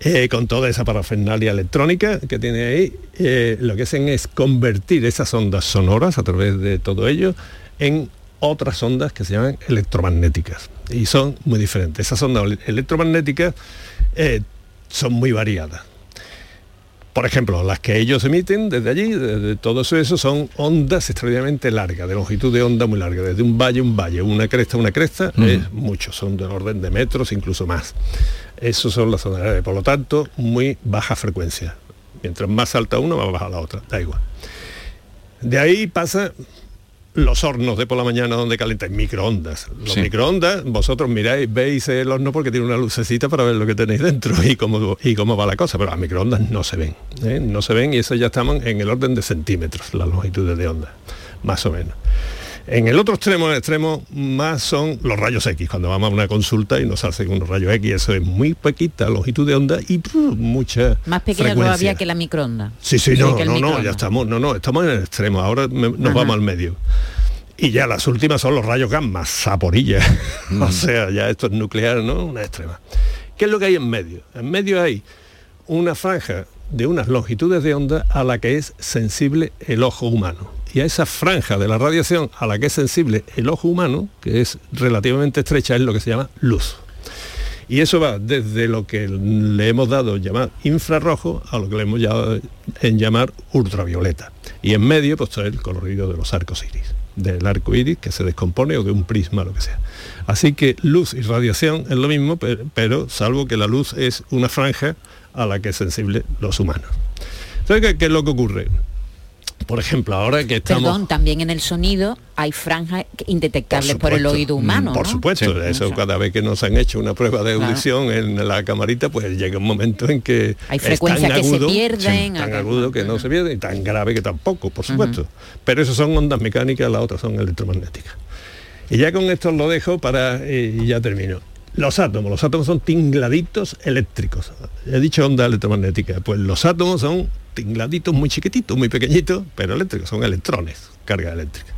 Speaker 39: eh, con toda esa parafernalia electrónica que tiene ahí, eh, lo que hacen es convertir esas ondas sonoras a través de todo ello en otras ondas que se llaman electromagnéticas. Y son muy diferentes. Esas ondas electromagnéticas eh, son muy variadas. Por ejemplo, las que ellos emiten desde allí, desde todo eso, son ondas extraordinariamente largas, de longitud de onda muy larga, desde un valle a un valle, una cresta a una cresta, es mucho, son del orden de metros, incluso más. Esos son las ondas, largas, por lo tanto, muy baja frecuencia. Mientras más alta una, más baja la otra, da igual. De ahí pasa los hornos de por la mañana donde calentáis microondas. Los
Speaker 8: Sí.
Speaker 39: microondas, vosotros miráis, veis el horno porque tiene una lucecita para ver lo que tenéis dentro y cómo, y cómo va la cosa, pero las microondas no se ven. ¿eh? No se ven y eso ya estamos en el orden de centímetros, las longitudes de onda, más o menos. En el otro extremo, el extremo más son los rayos X, cuando vamos a una consulta y nos hacen unos rayos X, eso es muy poquita longitud de onda y mucha
Speaker 9: Más pequeña todavía que la microonda.
Speaker 39: Sí, sí, no, no, no, ya estamos, no, no, estamos en el extremo, ahora me- nos
Speaker 9: Ajá.
Speaker 39: vamos al medio. Y ya las últimas son los rayos gamma, saporilla. o sea, ya esto es nuclear, ¿no? Una extrema. ¿Qué es lo que hay en medio? En medio hay una franja de unas longitudes de onda a la que es sensible el ojo humano. Y a esa franja de la radiación a la que es sensible el ojo humano, que es relativamente estrecha, es lo que se llama luz. Y eso va desde lo que le hemos dado llamar infrarrojo a lo que le hemos dado en llamar ultravioleta. Y en medio, pues está el colorido de los arcos iris, del arco iris que se descompone o de un prisma, lo que sea. Así que luz y radiación es lo mismo, pe- pero, salvo que la luz es una franja a la que es sensible los humanos. Entonces, ¿qué, qué es lo que ocurre? Por ejemplo, ahora que estamos...
Speaker 9: Perdón, también en el sonido hay franjas indetectables por, el oído humano.
Speaker 39: Mm, Por
Speaker 9: ¿no?
Speaker 39: supuesto, eso cada vez que nos han hecho una prueba de
Speaker 9: Claro.
Speaker 39: audición en la camarita, pues llega un momento en que
Speaker 9: Hay frecuencias que se
Speaker 39: agudo,
Speaker 9: pierden,
Speaker 39: tan agudo que no se pierde y tan grave que tampoco, por supuesto. Pero eso son ondas mecánicas, las otras son electromagnéticas. Y ya con esto lo dejo para eh, y ya termino. Los átomos, los átomos son tingladitos eléctricos. He dicho onda electromagnética, pues los átomos son tingladitos muy chiquititos, muy pequeñitos, pero eléctricos, son electrones, carga eléctrica.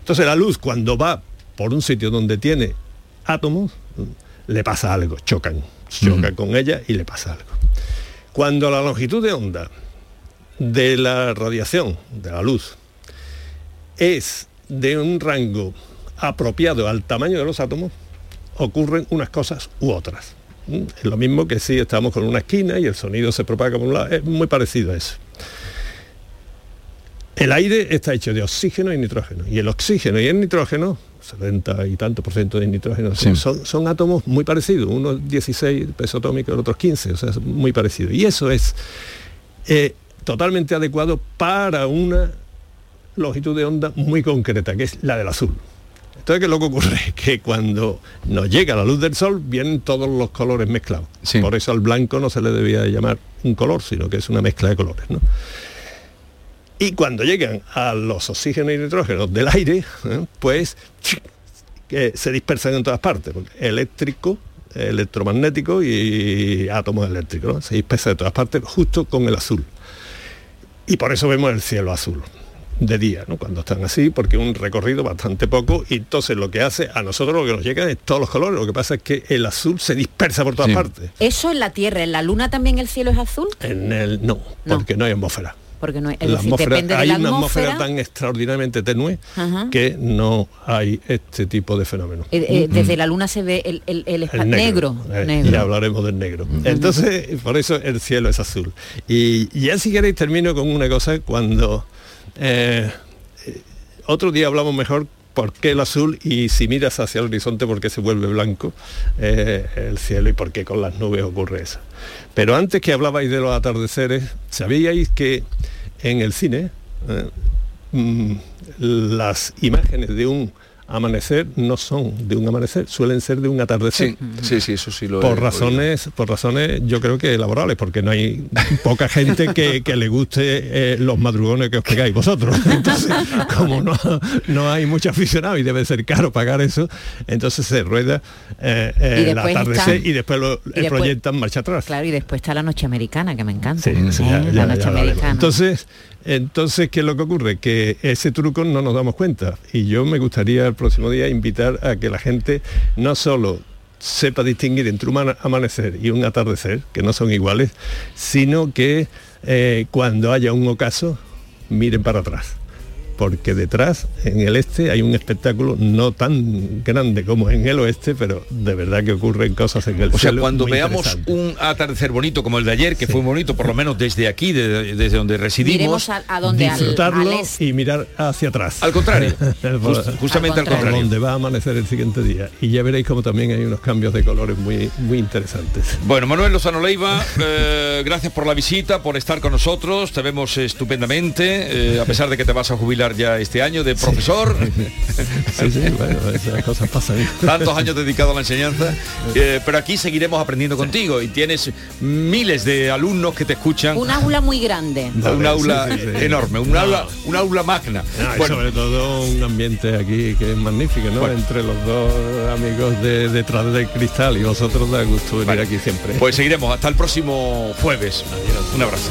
Speaker 39: Entonces la luz cuando va por un sitio donde tiene átomos, le pasa algo, chocan, choca con ella y le pasa algo. Cuando la longitud de onda de la radiación, de la luz, es de un rango apropiado al tamaño de los átomos, ocurren unas cosas u otras. Es lo mismo que si estamos con una esquina y el sonido se propaga por un lado, es muy parecido a eso. El aire está hecho de oxígeno y nitrógeno. Y el oxígeno y el nitrógeno, 70 y tanto por ciento de nitrógeno, son, son, son átomos muy parecidos. Uno es 16 peso atómico, el otro es 15, o sea, es muy parecido. Y eso es eh, totalmente adecuado para una longitud de onda muy concreta, que es la del azul. Entonces, ¿qué es lo que ocurre? Que cuando nos llega la luz del sol, vienen todos los colores mezclados. Por eso al blanco no se le debía llamar un color, sino que es una mezcla de colores. ¿no? Y cuando llegan a los oxígenos y nitrógenos del aire, ¿eh? pues que se dispersan en todas partes, eléctrico, electromagnético y átomos eléctricos, ¿no? se dispersan en todas partes justo con el azul. Y por eso vemos el cielo azul de día, ¿no? cuando están así, porque un recorrido bastante poco y entonces lo que hace a nosotros lo que nos llega es todos los colores, lo que pasa es que el azul se dispersa por todas partes.
Speaker 9: Eso en la Tierra, en la Luna también el cielo es azul,
Speaker 39: En el no, porque no hay atmósfera.
Speaker 9: Porque no es, es
Speaker 39: La
Speaker 9: decir,
Speaker 39: atmósfera-
Speaker 9: depende de
Speaker 39: hay
Speaker 9: la
Speaker 39: una atmósfera
Speaker 9: atmósfera.
Speaker 39: tan extraordinariamente tenue
Speaker 9: Ajá.
Speaker 39: que no hay este tipo de fenómenos.
Speaker 9: Eh, eh, desde la Luna se ve el, el- El negro,
Speaker 39: eh,
Speaker 9: negro.
Speaker 39: Ya hablaremos del negro. Entonces, por eso el cielo es azul. Y ya si queréis termino con una cosa cuando otro día hablamos mejor por qué el azul y si miras hacia el horizonte por qué se vuelve blanco eh, el cielo y por qué con las nubes ocurre eso. Pero antes que hablabais de los atardeceres, ¿sabíais que en el cine eh, mm, las imágenes de un amanecer no son de un amanecer, suelen ser de un atardecer.
Speaker 45: Sí, sí, eso sí lo he
Speaker 39: por
Speaker 45: oído.
Speaker 39: razones, por razones yo creo que laborales, porque no hay poca gente que, que le guste eh, los madrugones que os pegáis vosotros. Entonces, como no, no hay mucho aficionado y debe ser caro pagar eso, entonces se rueda eh, eh,
Speaker 9: Y
Speaker 39: el
Speaker 9: después
Speaker 39: atardecer
Speaker 9: está-
Speaker 39: y después lo
Speaker 9: y
Speaker 39: eh,
Speaker 9: después-
Speaker 39: proyectan marcha atrás.
Speaker 9: Claro, y después está la noche americana, que me encanta.
Speaker 39: Sí,
Speaker 9: ¿eh?
Speaker 39: ya-
Speaker 9: la
Speaker 39: ya-
Speaker 9: noche americana.
Speaker 39: Entonces, entonces, ¿qué es lo que ocurre? Que ese truco no nos damos cuenta. Y yo me gustaría el próximo día invitar a que la gente no solo sepa distinguir entre un ama- amanecer y un atardecer, que no son iguales, sino que eh, cuando haya un ocaso, miren para atrás. Porque detrás, en el este, hay un espectáculo no tan grande como en el oeste, pero de verdad que ocurren cosas en el
Speaker 8: O sea, cuando veamos un atardecer bonito como el de ayer, que fue muy bonito, por lo menos desde aquí, de- desde donde residimos,
Speaker 9: a, a donde al,
Speaker 39: disfrutarlo
Speaker 9: al este.
Speaker 39: y mirar hacia atrás.
Speaker 8: Al contrario, Just- justamente al contrario.
Speaker 39: donde va a amanecer el siguiente día. Y ya veréis como también hay unos cambios de colores muy, muy interesantes.
Speaker 8: Bueno, Manuel Lozano Leiva, eh, gracias por la visita, por estar con nosotros, te vemos estupendamente, eh, a pesar de que te vas a jubilar ya este año de profesor,
Speaker 39: Sí, sí, bueno, esas cosas pasan.
Speaker 8: tantos años dedicado a la enseñanza, eh, pero aquí seguiremos aprendiendo contigo y tienes miles de alumnos que te escuchan.
Speaker 9: Un aula muy grande.
Speaker 8: un aula
Speaker 39: Sí, sí, sí.
Speaker 8: enorme, un aula, un aula magna.
Speaker 39: No, y
Speaker 8: Bueno,
Speaker 39: sobre todo un ambiente aquí que es magnífico, ¿no?
Speaker 8: Bueno.
Speaker 39: Entre los dos amigos de detrás del cristal y vosotros da gusto venir aquí siempre.
Speaker 8: pues seguiremos hasta el próximo jueves. Un abrazo.